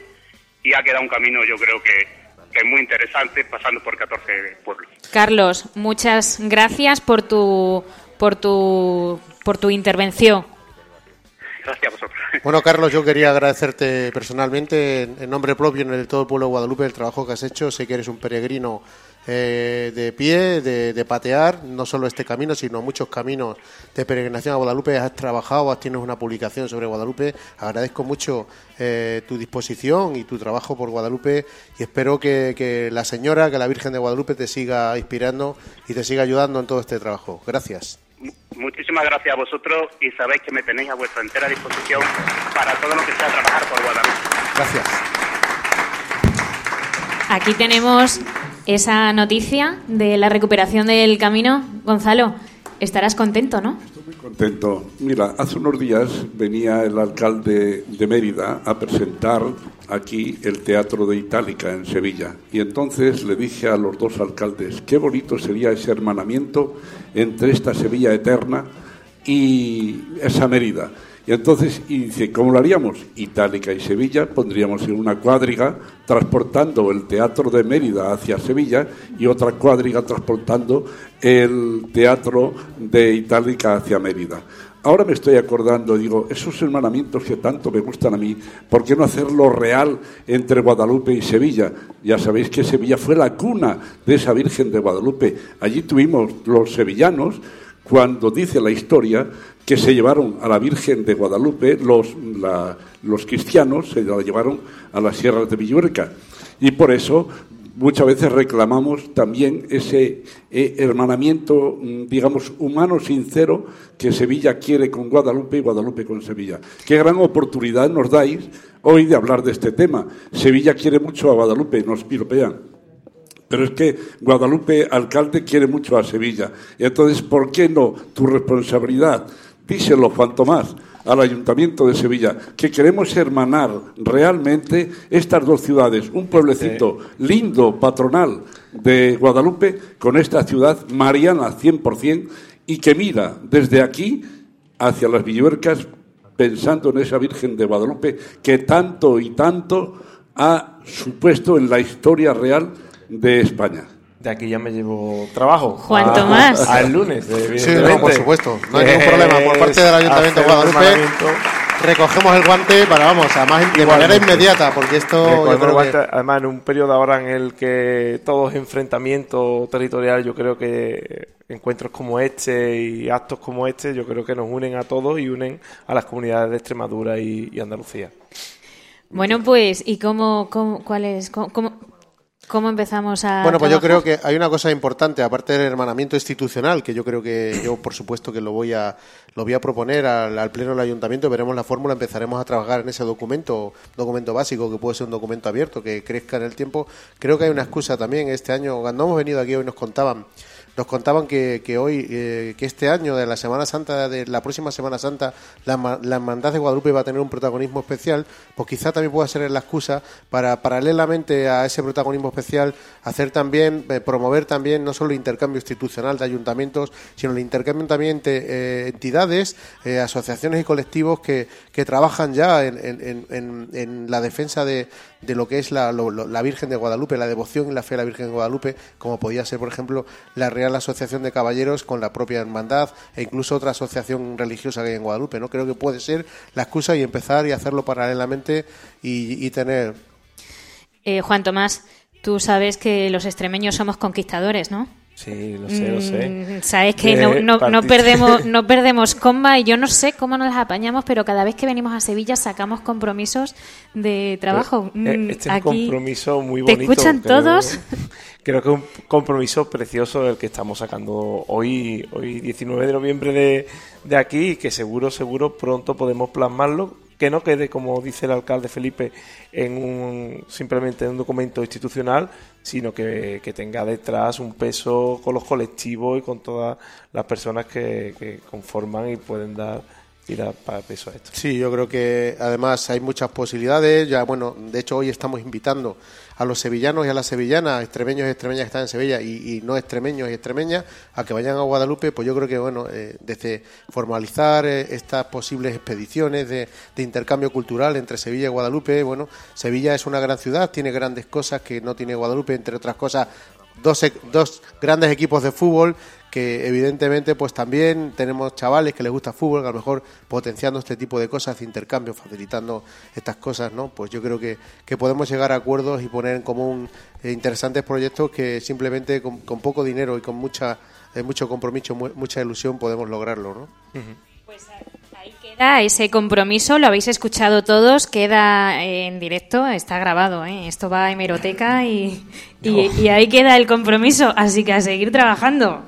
y ha quedado un camino yo creo que, que es muy interesante pasando por 14 pueblos. Carlos, muchas gracias por tu por tu por tu intervención. Bueno, Carlos, yo quería agradecerte personalmente, en, nombre propio, en el todo el pueblo de Guadalupe, el trabajo que has hecho. Sé que eres un peregrino eh, de pie, de, de patear, no solo este camino, sino muchos caminos de peregrinación a Guadalupe. Has trabajado, has tienes una publicación sobre Guadalupe. Agradezco mucho eh, tu disposición y tu trabajo por Guadalupe y espero que, que la señora, que la Virgen de Guadalupe te siga inspirando y te siga ayudando en todo este trabajo. Gracias. Muchísimas gracias a vosotros y sabéis que me tenéis a vuestra entera disposición para todo lo que sea trabajar por Guadalupe. Gracias. Aquí tenemos esa noticia de la recuperación del camino. Gonzalo, estarás contento, ¿no? Muy contento. Mira, hace unos días venía el alcalde de Mérida a presentar aquí el Teatro de Itálica en Sevilla. Y entonces le dije a los dos alcaldes, qué bonito sería ese hermanamiento entre esta Sevilla eterna y esa Mérida. Y entonces, y dice, ¿cómo lo haríamos? Itálica y Sevilla, pondríamos en una cuadriga transportando el teatro de Mérida hacia Sevilla y otra cuadriga transportando el teatro de Itálica hacia Mérida. Ahora me estoy acordando, digo, esos hermanamientos que tanto me gustan a mí, ¿por qué no hacerlo real entre Guadalupe y Sevilla? Ya sabéis que Sevilla fue la cuna de esa Virgen de Guadalupe. Allí tuvimos los sevillanos, cuando dice la historia que se llevaron a la Virgen de Guadalupe, los, la- los cristianos se la llevaron a las sierras de Villuerca. Y por eso muchas veces reclamamos también ese eh, hermanamiento, mm, digamos, humano sincero que Sevilla quiere con Guadalupe y Guadalupe con Sevilla. Qué gran oportunidad nos dais hoy de hablar de este tema. Sevilla quiere mucho a Guadalupe, nos piropean. Pero es que Guadalupe, alcalde, quiere mucho a Sevilla. Y entonces, ¿por qué no tu responsabilidad? Díselo, Juan Tomás, al Ayuntamiento de Sevilla, que queremos hermanar realmente estas dos ciudades, un pueblecito lindo, patronal de Guadalupe, con esta ciudad mariana 100% y que mira desde aquí hacia las Villuercas pensando en esa Virgen de Guadalupe que tanto y tanto ha supuesto en la historia real de España. De aquí ya me llevo trabajo. Juan A- Tomás. Al lunes, Sí, no, por supuesto. No hay Eh, ningún problema. Por parte del Ayuntamiento de Guadalupe recogemos el guante para, vamos, además de manera inmediata, porque esto yo que... Además, en un periodo ahora en el que todo es enfrentamiento territorial, yo creo que encuentros como este y actos como este, yo creo que nos unen a todos y unen a las comunidades de Extremadura y, y Andalucía. Bueno, pues, ¿y cómo, cómo cuál es, cómo, cómo, cómo empezamos a Bueno, pues yo creo que hay una cosa importante, aparte del hermanamiento institucional, que yo creo que yo, por supuesto, que lo voy a, lo voy a proponer al, al Pleno del Ayuntamiento, veremos la fórmula, empezaremos a trabajar en ese documento, documento básico, que puede ser un documento abierto, que crezca en el tiempo. Creo que hay una excusa también. Este año, cuando hemos venido aquí hoy, nos contaban nos contaban que, que hoy, eh, que este año de la Semana Santa, de la próxima Semana Santa, la, la Hermandad de Guadalupe va a tener un protagonismo especial, pues quizá también pueda ser la excusa para, paralelamente a ese protagonismo especial, hacer también, eh, promover también no solo el intercambio institucional de ayuntamientos, sino el intercambio también de eh, entidades, eh, asociaciones y colectivos que, que trabajan ya en, en- en- en- la defensa de, de lo que es la, lo- la Virgen de Guadalupe, la devoción y la fe a la Virgen de Guadalupe, como podía ser, por ejemplo, la Real Asociación de Caballeros con la propia hermandad e incluso otra asociación religiosa que hay en Guadalupe. ¿no? Creo que puede ser la excusa y empezar y hacerlo paralelamente y, y tener. Eh, Juan Tomás, tú sabes que los extremeños somos conquistadores, ¿no? Sí, lo sé, lo sé. Mm, Sabes que Eh, no, no, no perdemos no perdemos comba y yo no sé cómo nos las apañamos, pero cada vez que venimos a Sevilla sacamos compromisos de trabajo. Eh, Mm, Este es un compromiso muy ¿Te bonito. escuchan creo- todos? Creo que es un compromiso precioso el que estamos sacando hoy, hoy 19 de noviembre de, de aquí y que seguro, seguro pronto podemos plasmarlo. Que no quede, como dice el alcalde Felipe, en un, simplemente en un documento institucional, sino que, que tenga detrás un peso con los colectivos y con todas las personas que, conforman y pueden dar tira para peso a esto. Sí, yo creo que además hay muchas posibilidades. Ya, bueno, de hecho hoy estamos invitando a los sevillanos y a las sevillanas, extremeños y extremeñas que están en Sevilla y, no extremeños y extremeñas, a que vayan a Guadalupe. Pues yo creo que, bueno, eh, desde formalizar eh, estas posibles expediciones de, de intercambio cultural entre Sevilla y Guadalupe, bueno, Sevilla es una gran ciudad, tiene grandes cosas que no tiene Guadalupe, entre otras cosas, dos, dos grandes equipos de fútbol que evidentemente pues también tenemos chavales que les gusta fútbol, que a lo mejor potenciando este tipo de cosas, de intercambio, facilitando estas cosas, ¿no? Pues yo creo que, que podemos llegar a acuerdos y poner en común eh, interesantes proyectos que simplemente con, poco dinero y con mucha eh, mucho compromiso, mucha ilusión podemos lograrlo, ¿no? Pues ahí queda ese compromiso, lo habéis escuchado todos, queda en directo, está grabado, ¿eh? esto va a hemeroteca y, y ahí queda el compromiso, así que a seguir trabajando.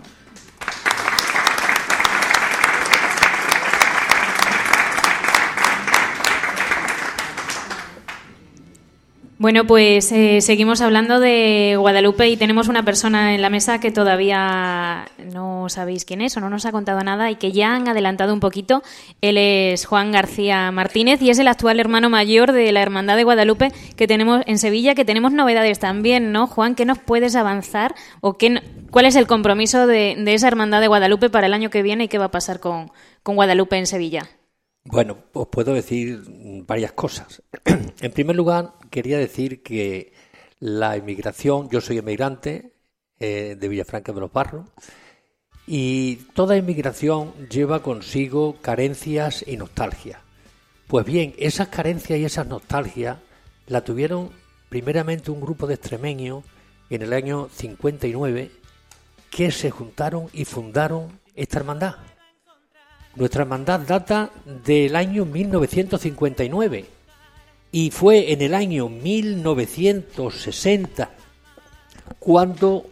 Bueno, pues eh, seguimos hablando de Guadalupe y tenemos una persona en la mesa que todavía no sabéis quién es o no nos ha contado nada y que ya han adelantado un poquito. Él es Juan García Martínez y es el actual hermano mayor de la Hermandad de Guadalupe que tenemos en Sevilla, que tenemos novedades también, ¿no? Juan, ¿qué nos puedes avanzar o qué, cuál es el compromiso de, esa Hermandad de Guadalupe para el año que viene y qué va a pasar con Guadalupe en Sevilla? Bueno, os puedo decir varias cosas. en primer lugar, quería decir que la inmigración, yo soy emigrante eh, de Villafranca de los Barros, y toda inmigración lleva consigo carencias y nostalgia. Pues bien, esas carencias y esas nostalgias la tuvieron primeramente un grupo de extremeños en el año 59 que se juntaron y fundaron esta hermandad. Nuestra hermandad data del año 1959 y fue en el año 1960 cuando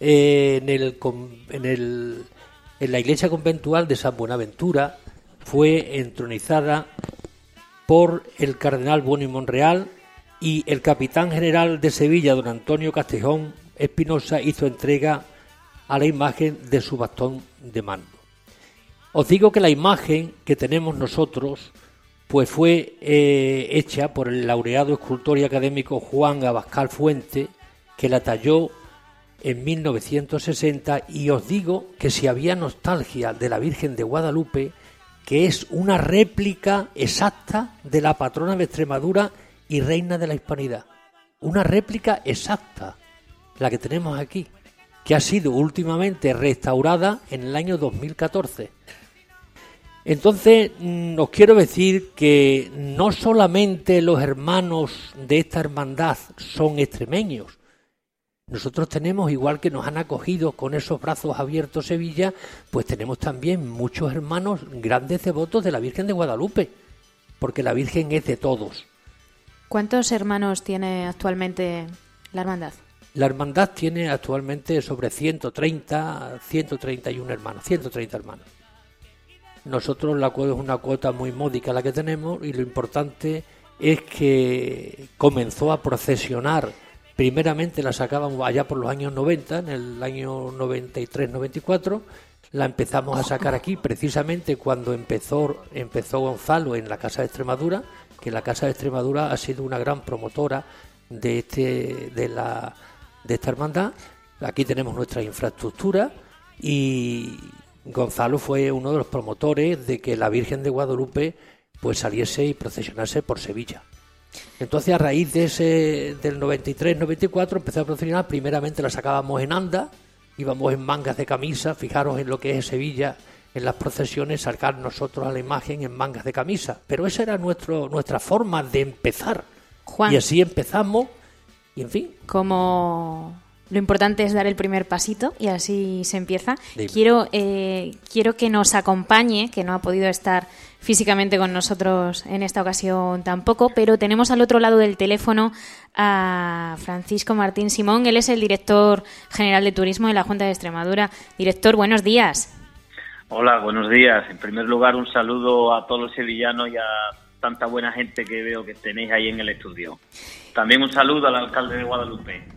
eh, en, en, el, en la iglesia conventual de San Buenaventura fue entronizada por el cardenal Boni Monreal y el capitán general de Sevilla, don Antonio Castejón Espinosa, hizo entrega a la imagen de su bastón de mando. Os digo que la imagen que tenemos nosotros pues fue eh, hecha por el laureado escultor y académico Juan Abascal Fuente, que la talló en 1960 y os digo que si había nostalgia de la Virgen de Guadalupe, que es una réplica exacta de la patrona de Extremadura y reina de la Hispanidad. Una réplica exacta, la que tenemos aquí, que ha sido últimamente restaurada en el año 2014. Entonces, os quiero decir que no solamente los hermanos de esta hermandad son extremeños, nosotros tenemos, igual que nos han acogido con esos brazos abiertos Sevilla, pues tenemos también muchos hermanos grandes devotos de la Virgen de Guadalupe, porque la Virgen es de todos. ¿Cuántos hermanos tiene actualmente la hermandad? La hermandad tiene actualmente sobre 130, 131 hermanos, 130 hermanos. Nosotros la cuota es una cuota muy módica la que tenemos y lo importante es que comenzó a procesionar. Primeramente la sacábamos allá por los años 90, en el año 93-94. La empezamos a sacar aquí precisamente cuando empezó, empezó Gonzalo en la Casa de Extremadura, que la Casa de Extremadura ha sido una gran promotora de, este, de, la, de esta hermandad. Aquí tenemos nuestra infraestructura y, Gonzalo fue uno de los promotores de que la Virgen de Guadalupe pues saliese y procesionase por Sevilla. Entonces, a raíz de ese, del 93-94, empezó a procesionar. Primeramente la sacábamos en anda, íbamos en mangas de camisa. Fijaros en lo que es Sevilla, en las procesiones, sacar nosotros a la imagen en mangas de camisa. Pero esa era nuestro, nuestra forma de empezar. Y así empezamos, y en fin. Como lo importante es dar el primer pasito y así se empieza. Quiero, eh, quiero que nos acompañe, que no ha podido estar físicamente con nosotros en esta ocasión tampoco, pero tenemos al otro lado del teléfono a Francisco Martín Simón. Él es el director general de turismo de la Junta de Extremadura. Director, buenos días. Hola, buenos días. En primer lugar, un saludo a todos los sevillanos y a tanta buena gente que veo que tenéis ahí en el estudio. También un saludo al alcalde de Guadalupe.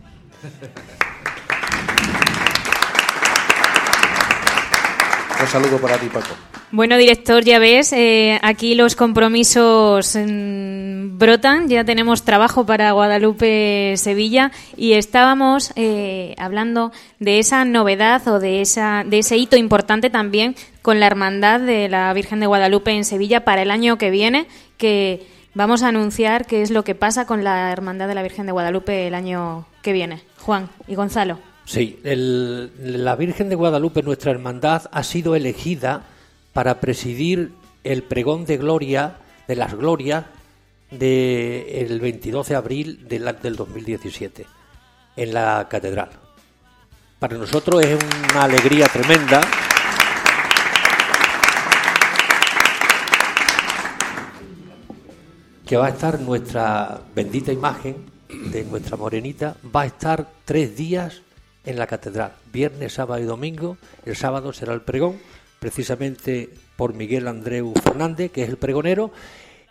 Un saludo para ti, Paco. Bueno, director, ya ves, eh, aquí los compromisos mm, brotan, ya tenemos trabajo para Guadalupe-Sevilla y estábamos eh, hablando de esa novedad o de, esa, de ese hito importante también con la Hermandad de la Virgen de Guadalupe en Sevilla para el año que viene, que vamos a anunciar qué es lo que pasa con la Hermandad de la Virgen de Guadalupe el año que viene. Juan y Gonzalo. Sí, el- la Virgen de Guadalupe, nuestra hermandad, ha sido elegida para presidir el pregón de gloria, de las glorias, del 22 de abril del, del 2017, en la catedral. Para nosotros es una alegría tremenda. que va a estar nuestra bendita imagen de nuestra morenita, va a estar tres días en la catedral, viernes, sábado y domingo. El sábado será el pregón, precisamente por Miguel Andreu Fernández, que es el pregonero,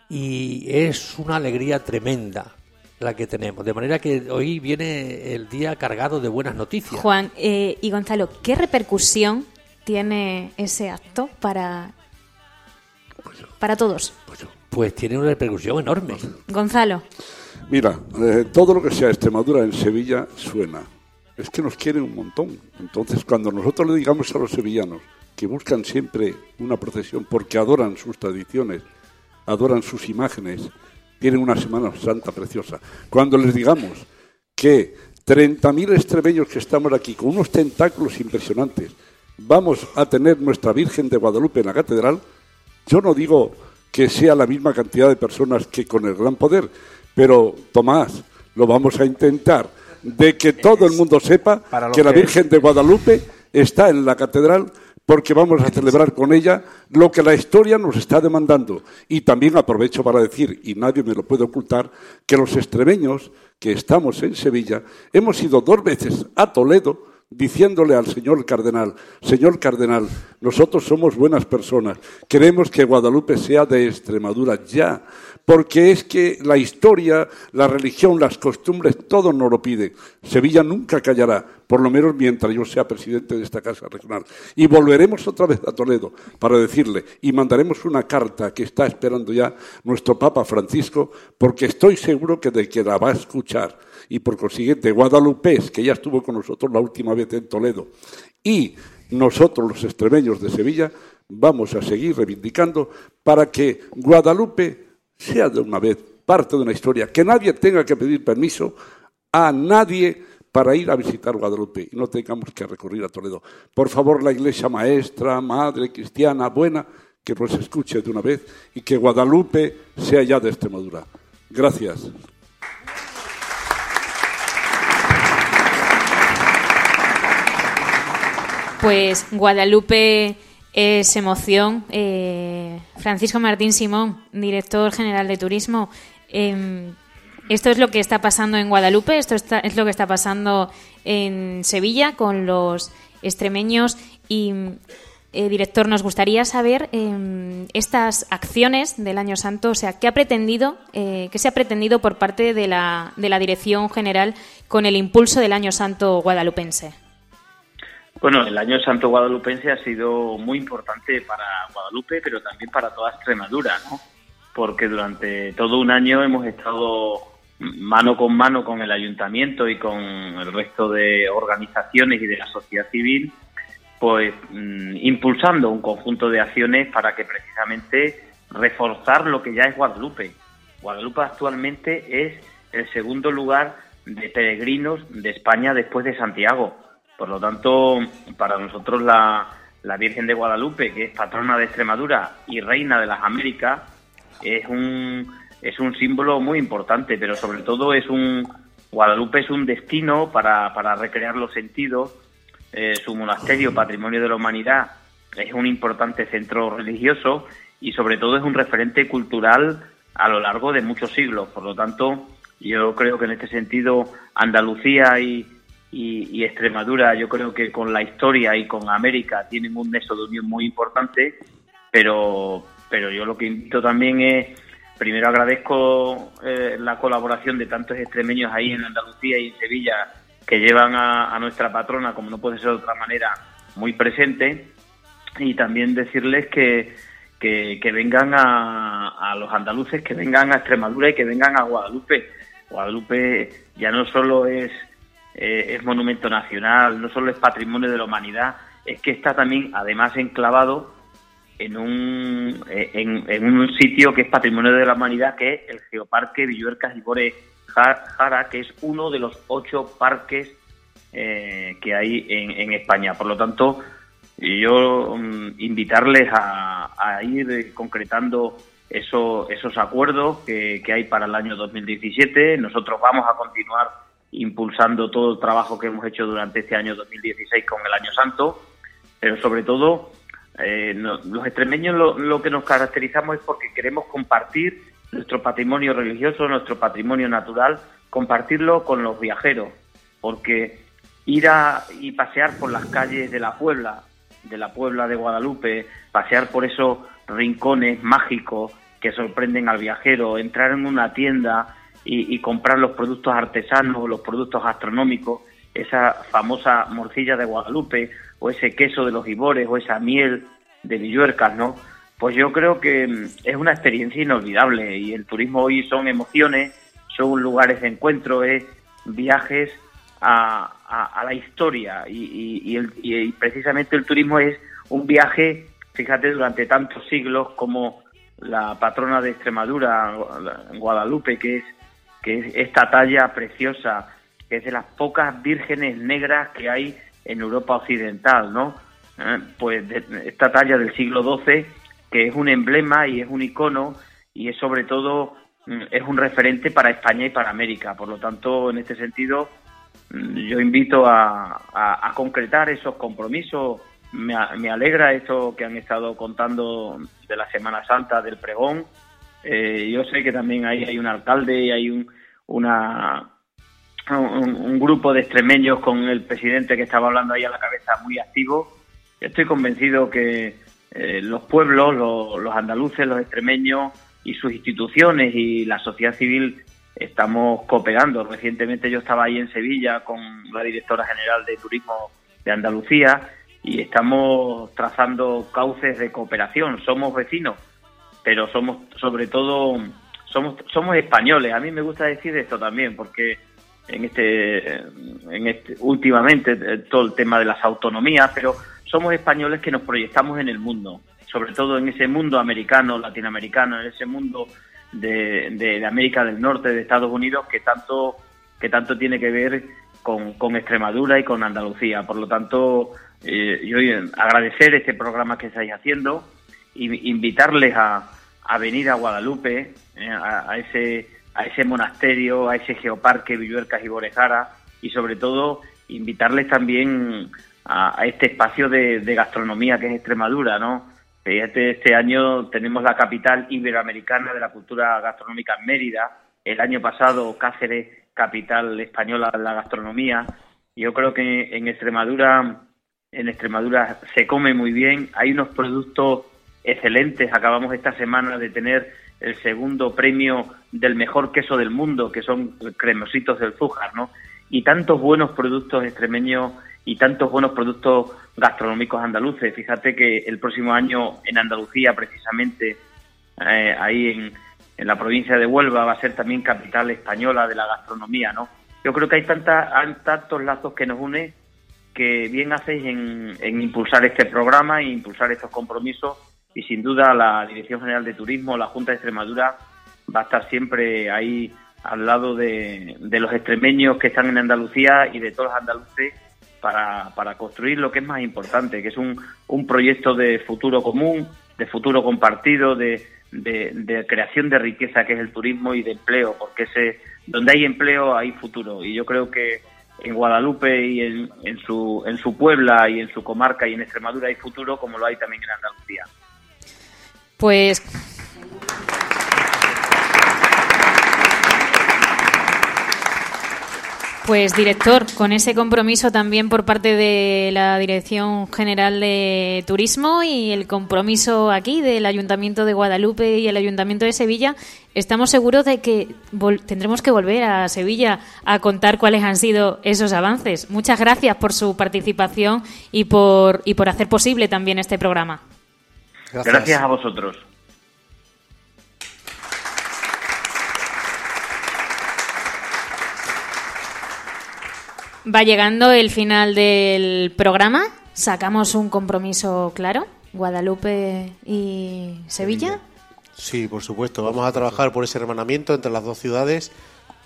y es una alegría tremenda la que tenemos. De manera que hoy viene el día cargado de buenas noticias. Juan eh, y Gonzalo, ¿qué repercusión tiene ese acto para, para todos? Pues tiene una repercusión enorme. Gonzalo. Mira, eh, todo lo que sea Extremadura en Sevilla suena. Es que nos quieren un montón. Entonces, cuando nosotros le digamos a los sevillanos que buscan siempre una procesión porque adoran sus tradiciones, adoran sus imágenes, tienen una Semana Santa preciosa. Cuando les digamos que 30.000 extremeños que estamos aquí con unos tentáculos impresionantes, vamos a tener nuestra Virgen de Guadalupe en la catedral, yo no digo que sea la misma cantidad de personas que con el gran poder, pero Tomás, lo vamos a intentar de que todo el mundo sepa Para que la que es. Virgen de Guadalupe está en la catedral porque vamos a celebrar con ella lo que la historia nos está demandando. Y también aprovecho para decir, y nadie me lo puede ocultar, que los extremeños que estamos en Sevilla hemos ido dos veces a Toledo diciéndole al señor cardenal, señor cardenal, nosotros somos buenas personas, queremos que Guadalupe sea de Extremadura ya, porque es que la historia, la religión, las costumbres, todo nos lo pide. Sevilla nunca callará, por lo menos mientras yo sea presidente de esta Casa Regional. Y volveremos otra vez a Toledo para decirle, y mandaremos una carta que está esperando ya nuestro Papa Francisco, porque estoy seguro que de que la va a escuchar. Y por consiguiente, Guadalupés, que ya estuvo con nosotros la última vez en Toledo, y nosotros los extremeños de Sevilla, vamos a seguir reivindicando para que Guadalupe sea de una vez parte de una historia, que nadie tenga que pedir permiso a nadie para ir a visitar Guadalupe y no tengamos que recurrir a Toledo. Por favor, la iglesia maestra, madre, cristiana, buena, que nos escuche de una vez y que Guadalupe sea ya de Extremadura. Gracias. Pues Guadalupe es emoción. Eh, Francisco Martín Simón, director general de turismo. eh, esto es lo que está pasando en Guadalupe, esto está- es lo que está pasando en Sevilla con los extremeños y eh, director, nos gustaría saber eh, estas acciones del Año Santo, o sea, qué ha pretendido, eh, qué se ha pretendido por parte de la, de la Dirección General con el impulso del Año Santo guadalupense. Bueno, el año santo guadalupense ha sido muy importante para Guadalupe, pero también para toda Extremadura, ¿no? Porque durante todo un año hemos estado mano con mano con el ayuntamiento y con el resto de organizaciones y de la sociedad civil, pues mm, impulsando un conjunto de acciones para que precisamente reforzar lo que ya es Guadalupe. Guadalupe actualmente es el segundo lugar de peregrinos de España después de Santiago. Por lo tanto, para nosotros la, la Virgen de Guadalupe, que es patrona de Extremadura y reina de las Américas, es un, es un símbolo muy importante, pero sobre todo es un Guadalupe es un destino para, para recrear los sentidos. Eh, su monasterio, patrimonio de la humanidad, es un importante centro religioso y sobre todo es un referente cultural a lo largo de muchos siglos. Por lo tanto, yo creo que en este sentido Andalucía y, y, Extremadura, yo creo que con la historia y con América tienen un nexo de unión muy importante, pero, pero yo lo que invito también es, primero agradezco eh, la colaboración de tantos extremeños ahí en Andalucía y en Sevilla que llevan a, a nuestra patrona, como no puede ser de otra manera, muy presente. y también decirles que, que, vengan a, a, los andaluces, que vengan a Extremadura y que vengan a Guadalupe. Guadalupe ya no solo es, eh, es monumento nacional, no solo es patrimonio de la humanidad, es que está también además enclavado en un, eh, en, un sitio que es patrimonio de la humanidad, que es el Geoparque Villuercas y Bore Jara, que es uno de los ocho parques eh, que hay en, España. Por lo tanto, yo mm, invitarles a, ir concretando eso, esos acuerdos que, que hay para el año 2017. Nosotros vamos a continuar impulsando todo el trabajo que hemos hecho durante este año 2016 con el Año Santo, pero sobre todo eh, los extremeños lo, que nos caracterizamos es porque queremos compartir nuestro patrimonio religioso, nuestro patrimonio natural, compartirlo con los viajeros, porque ir a y pasear por las calles de la Puebla, de la Puebla de Guadalupe, pasear por esos rincones mágicos que sorprenden al viajero, entrar en una tienda y, y comprar los productos artesanos, los productos gastronómicos, esa famosa morcilla de Guadalupe o ese queso de los Ibores o esa miel de Villuercas, ¿no? Pues yo creo que mm, es una experiencia inolvidable y el turismo hoy son emociones, son lugares de encuentro, es viajes a, la historia y, y, precisamente el turismo es un viaje, fíjate, durante tantos siglos como la patrona de Extremadura, Guadalupe, que es, que es esta talla preciosa, que es de las pocas vírgenes negras que hay en Europa Occidental, ¿no? Eh, pues esta talla del siglo XII, que es un emblema y es un icono y es sobre todo mm, es un referente para España y para América. Por lo tanto, en este sentido, mm, yo invito a, concretar esos compromisos. Me, alegra esto que han estado contando de la Semana Santa del pregón. Eh, yo sé que también ahí hay un alcalde y hay un, una, un, grupo de extremeños con el presidente que estaba hablando ahí a la cabeza muy activo. Estoy convencido que eh, los pueblos, los, andaluces, los extremeños y sus instituciones y la sociedad civil estamos cooperando. Recientemente yo estaba ahí en Sevilla con la directora general de Turismo de Andalucía y estamos trazando cauces de cooperación. Somos vecinos, pero somos sobre todo somos somos españoles. A mí me gusta decir esto también porque en este, en este últimamente eh, todo el tema de las autonomías, pero somos españoles que nos proyectamos en el mundo, sobre todo en ese mundo americano, latinoamericano, en ese mundo de, de, América del Norte, de Estados Unidos, que tanto, que tanto tiene que ver con, con Extremadura y con Andalucía. Por lo tanto, eh, yo agradecer este programa que estáis haciendo, invitarles a, a venir a Guadalupe, eh, a ese a ese monasterio, a ese geoparque Villuercas y Borejara y sobre todo invitarles también a, este espacio de, gastronomía que es Extremadura, ¿no? Fíjate, este año tenemos la capital iberoamericana de la cultura gastronómica en Mérida, el año pasado Cáceres, capital española de la gastronomía. Yo creo que en Extremadura, en Extremadura se come muy bien, hay unos productos excelentes. Acabamos esta semana de tener el segundo premio del mejor queso del mundo, que son cremositos del Zújar, ¿no? Y tantos buenos productos extremeños y tantos buenos productos gastronómicos andaluces. Fíjate que el próximo año en Andalucía, precisamente, eh, ahí en, en, la provincia de Huelva, va a ser también capital española de la gastronomía, ¿no? Yo creo que hay, tanta, hay tantos lazos que nos unen que bien hacéis en, en impulsar este programa e impulsar estos compromisos y sin duda la Dirección General de Turismo, la Junta de Extremadura, va a estar siempre ahí al lado de, los extremeños que están en Andalucía y de todos los andaluces para, para construir lo que es más importante, que es un, un proyecto de futuro común, de futuro compartido, de, de, creación de riqueza que es el turismo y de empleo, porque ese donde hay empleo hay futuro y yo creo que en Guadalupe y en, en, su, en su Puebla y en su comarca y en Extremadura hay futuro como lo hay también en Andalucía. Pues Pues director, con ese compromiso también por parte de la Dirección General de Turismo y el compromiso aquí del Ayuntamiento de Guadalupe y el Ayuntamiento de Sevilla, estamos seguros de que tendremos que volver a Sevilla a contar cuáles han sido esos avances. Muchas gracias por su participación y por, y por hacer posible también este programa. Gracias a vosotros. Va llegando el final del programa. Sacamos un compromiso claro. Guadalupe y Sevilla. Sí, por supuesto. Vamos a trabajar por ese hermanamiento entre las dos ciudades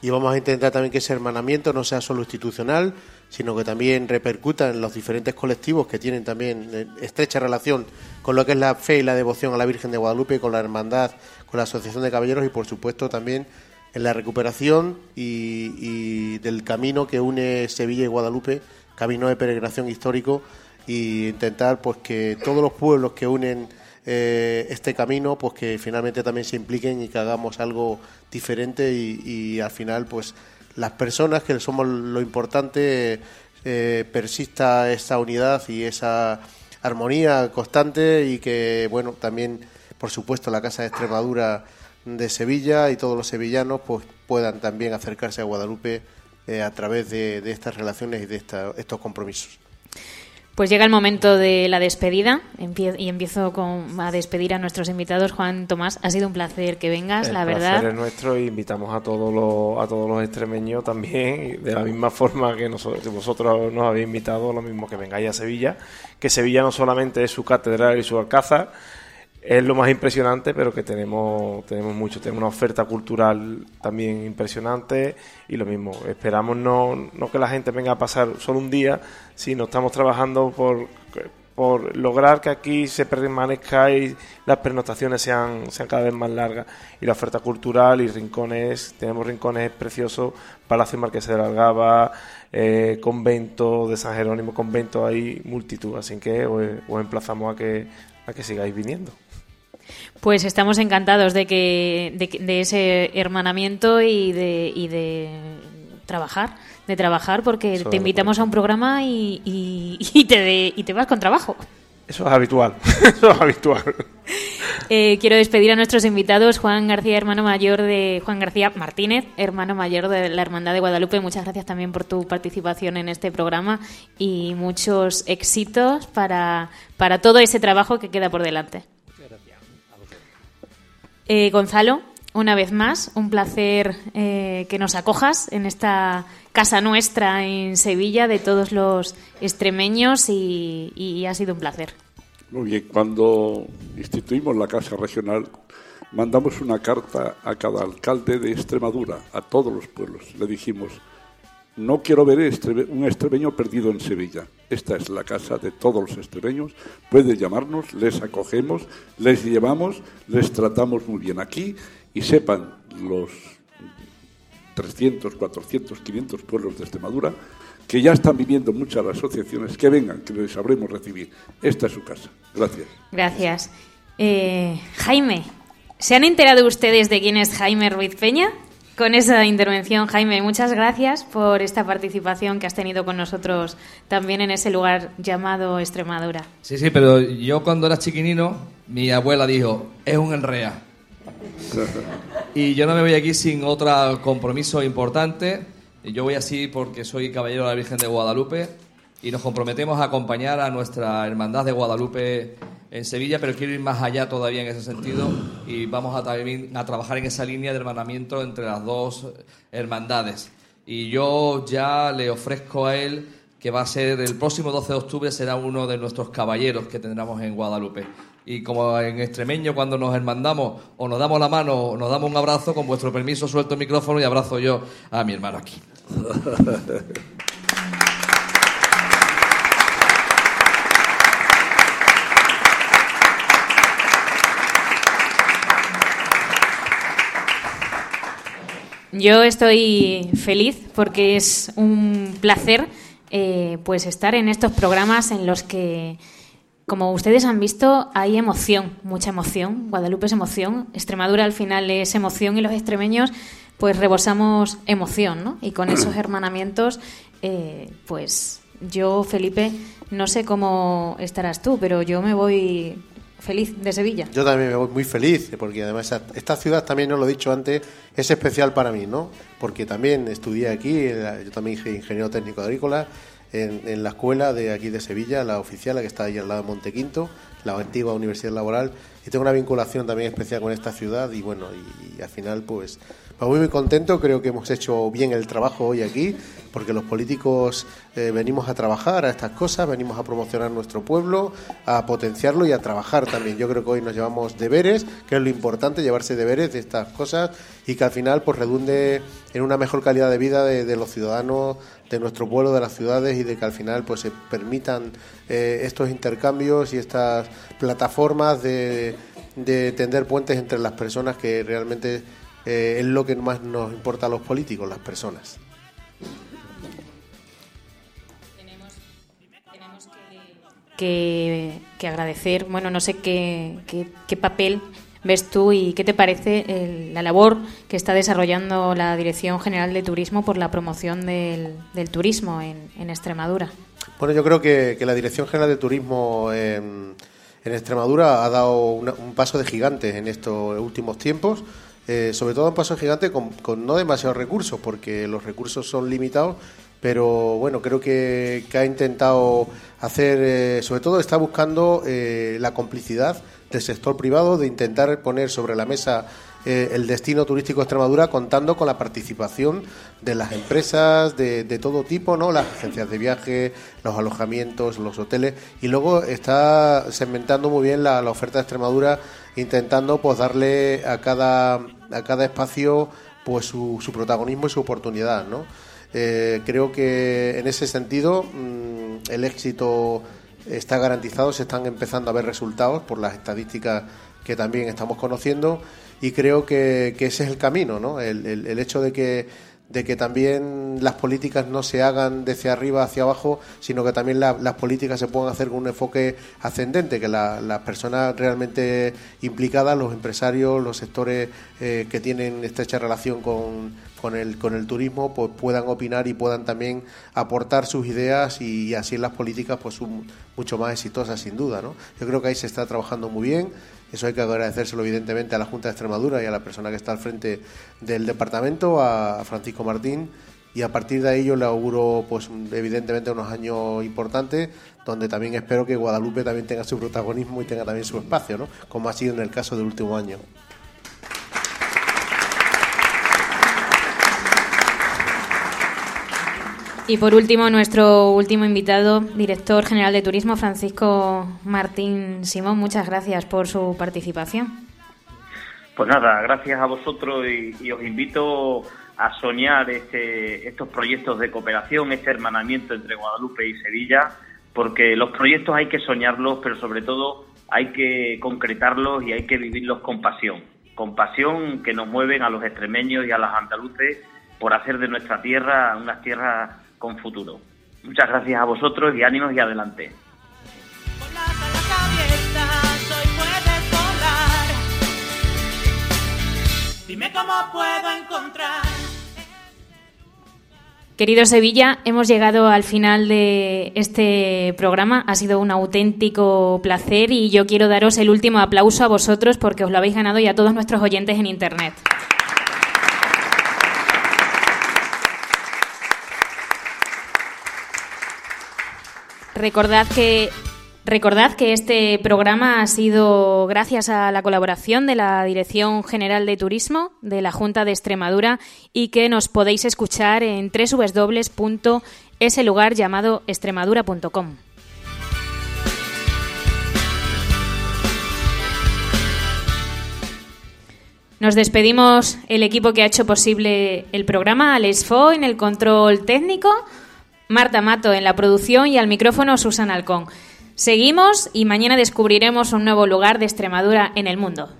y vamos a intentar también que ese hermanamiento no sea solo institucional, sino que también repercuta en los diferentes colectivos que tienen también eh, estrecha relación con lo que es la fe y la devoción a la Virgen de Guadalupe, con la hermandad, con la Asociación de Caballeros y por supuesto también en la recuperación y, del camino que une Sevilla y Guadalupe, camino de peregrinación histórico, y intentar pues que todos los pueblos que unen eh, este camino, pues que finalmente también se impliquen y que hagamos algo diferente y, al final pues las personas que somos lo importante eh, persista esa unidad y esa armonía constante y que bueno también por supuesto la Casa de Extremadura de Sevilla y todos los sevillanos pues puedan también acercarse a Guadalupe eh, a través de, estas relaciones y de estos compromisos. Pues llega el momento de la despedida y empiezo con, a despedir a nuestros invitados. Juan Tomás, ha sido un placer que vengas, la verdad. El es nuestro y invitamos a todos los, a todos los extremeños también, de la misma forma que nosotros, vosotros nos habéis invitado, lo mismo que vengáis a Sevilla, que Sevilla no solamente es su catedral y su alcázar, es lo más impresionante, pero que tenemos, tenemos mucho. Tenemos una oferta cultural también impresionante y lo mismo. Esperamos no, no que la gente venga a pasar solo un día, sino estamos trabajando por, por lograr que aquí se permanezca y las pernotaciones sean, sean cada vez más largas. Y la oferta cultural y rincones, tenemos rincones preciosos, Palacio Marqués de la Algaba, eh, convento de San Jerónimo, convento, hay multitud. Así que os, os emplazamos a que, a que sigáis viniendo. Pues estamos encantados de que de, ese hermanamiento y de, y de trabajar, de trabajar porque te invitamos a un programa y, y, te, y te vas con trabajo. Eso es habitual, eso es habitual. Eh, quiero despedir a nuestros invitados, Juan García, hermano mayor de Juan García Martínez, hermano mayor de la Hermandad de Guadalupe. Muchas gracias también por tu participación en este programa y muchos éxitos para, para todo ese trabajo que queda por delante. Eh, Gonzalo, una vez más, un placer eh, que nos acojas en esta casa nuestra en Sevilla de todos los extremeños y, ha sido un placer. Muy bien, cuando instituimos la Casa Regional mandamos una carta a cada alcalde de Extremadura, a todos los pueblos. Le dijimos, no quiero ver un extremeño perdido en Sevilla. Esta es la casa de todos los extremeños. Puede llamarnos, les acogemos, les llevamos, les tratamos muy bien aquí y sepan los 300, 400, 500 pueblos de Extremadura que ya están viviendo muchas asociaciones, que vengan, que les sabremos recibir. Esta es su casa. Gracias. Gracias. Eh, Jaime, ¿se han enterado ustedes de quién es Jaime Ruiz Peña? Con esa intervención, Jaime. Muchas gracias por esta participación que has tenido con nosotros también en ese lugar llamado Extremadura. Sí, sí, pero yo cuando era chiquinino, mi abuela dijo, es un enrea. y yo no me voy aquí sin otro compromiso importante. Yo voy así porque soy caballero de la Virgen de Guadalupe y nos comprometemos a acompañar a nuestra hermandad de Guadalupe en Sevilla, pero quiero ir más allá todavía en ese sentido y vamos a, trabajar en esa línea de hermanamiento entre las dos hermandades. Y yo ya le ofrezco a él que va a ser el próximo 12 de octubre, será uno de nuestros caballeros que tendremos en Guadalupe. Y como en extremeño, cuando nos hermandamos o nos damos la mano o nos damos un abrazo, con vuestro permiso suelto el micrófono y abrazo yo a mi hermano aquí. Yo estoy feliz porque es un placer eh, pues estar en estos programas en los que, como ustedes han visto, hay emoción, mucha emoción. Guadalupe es emoción, Extremadura al final es emoción y los extremeños pues rebosamos emoción, ¿no? Y con esos hermanamientos, eh, pues yo, Felipe, no sé cómo estarás tú, pero yo me voy feliz de Sevilla. Yo también me voy muy feliz, porque además esta ciudad también, os lo he dicho antes, es especial para mí, ¿no? Porque también estudié aquí, yo también soy ingeniero técnico agrícola, en, la escuela de aquí de Sevilla, la oficial, la que está ahí al lado de Montequinto, la antigua Universidad Laboral, y tengo una vinculación también especial con esta ciudad y bueno, y, al final pues, pues, muy, muy contento, creo que hemos hecho bien el trabajo hoy aquí, porque los políticos eh, venimos a trabajar a estas cosas, venimos a promocionar nuestro pueblo, a potenciarlo y a trabajar también. Yo creo que hoy nos llevamos deberes, que es lo importante, llevarse deberes de estas cosas y que al final pues redunde en una mejor calidad de vida de, los ciudadanos de nuestro pueblo, de las ciudades y de que al final pues se permitan eh, estos intercambios y estas plataformas de, tender puentes entre las personas que realmente eh, es lo que más nos importa a los políticos, las personas. que, agradecer. Bueno, no sé qué, qué, papel ves tú y qué te parece la labor que está desarrollando la Dirección General de Turismo por la promoción del, turismo en, en, Extremadura. Bueno, yo creo que, la Dirección General de Turismo en, en Extremadura ha dado un paso de gigante en estos últimos tiempos. Eh, sobre todo un paso gigante con, con no demasiados recursos, porque los recursos son limitados, pero bueno, creo que, ha intentado hacer, eh, sobre todo está buscando eh, la complicidad del sector privado de intentar poner sobre la mesa eh, el destino turístico de Extremadura contando con la participación de las empresas de, todo tipo, ¿no? Las agencias de viaje, los alojamientos, los hoteles y luego está segmentando muy bien la, oferta de Extremadura intentando pues darle a cada a cada espacio pues su, su protagonismo y su oportunidad, ¿no? Eh, creo que en ese sentido mm, el éxito está garantizado, se están empezando a ver resultados por las estadísticas que también estamos conociendo y creo que, ese es el camino, ¿no? el hecho de que de que también las políticas no se hagan desde arriba hacia abajo, sino que también las políticas se puedan hacer con un enfoque ascendente, que las personas realmente implicadas, los empresarios, los sectores eh, que tienen estrecha relación con, con, el, con el turismo, pues puedan opinar y puedan también aportar sus ideas y, así las políticas pues son mucho más exitosas sin duda. ¿no? Yo creo que ahí se está trabajando muy bien eso hay que agradecérselo evidentemente a la Junta de Extremadura y a la persona que está al frente del departamento, a Francisco Martín, y a partir de ahí yo le auguro pues evidentemente unos años importantes donde también espero que Guadalupe también tenga su protagonismo y tenga también su espacio, ¿no? como ha sido en el caso del último año. Y por último, nuestro último invitado, director general de Turismo, Francisco Martín Simón. Muchas gracias por su participación. Pues nada, gracias a vosotros y, os invito a soñar este, estos proyectos de cooperación, este hermanamiento entre Guadalupe y Sevilla, porque los proyectos hay que soñarlos, pero sobre todo hay que concretarlos y hay que vivirlos con pasión. Con pasión que nos mueven a los extremeños y a las andaluces por hacer de nuestra tierra unas tierras con futuro. Muchas gracias a vosotros y ánimos y adelante. Dime cómo puedo encontrar. Querido Sevilla, hemos llegado al final de este programa. Ha sido un auténtico placer y yo quiero daros el último aplauso a vosotros porque os lo habéis ganado y a todos nuestros oyentes en Internet. Recordad que Recordad que este programa ha sido gracias a la colaboración de la Dirección General de Turismo de la Junta de Extremadura y que nos podéis escuchar en lugar llamado extremadura.com. Nos despedimos el equipo que ha hecho posible el programa, Alex Fo en el control técnico. Marta Mato en la producción y al micrófono Susan Alcón. Seguimos y mañana descubriremos un nuevo lugar de Extremadura en el mundo.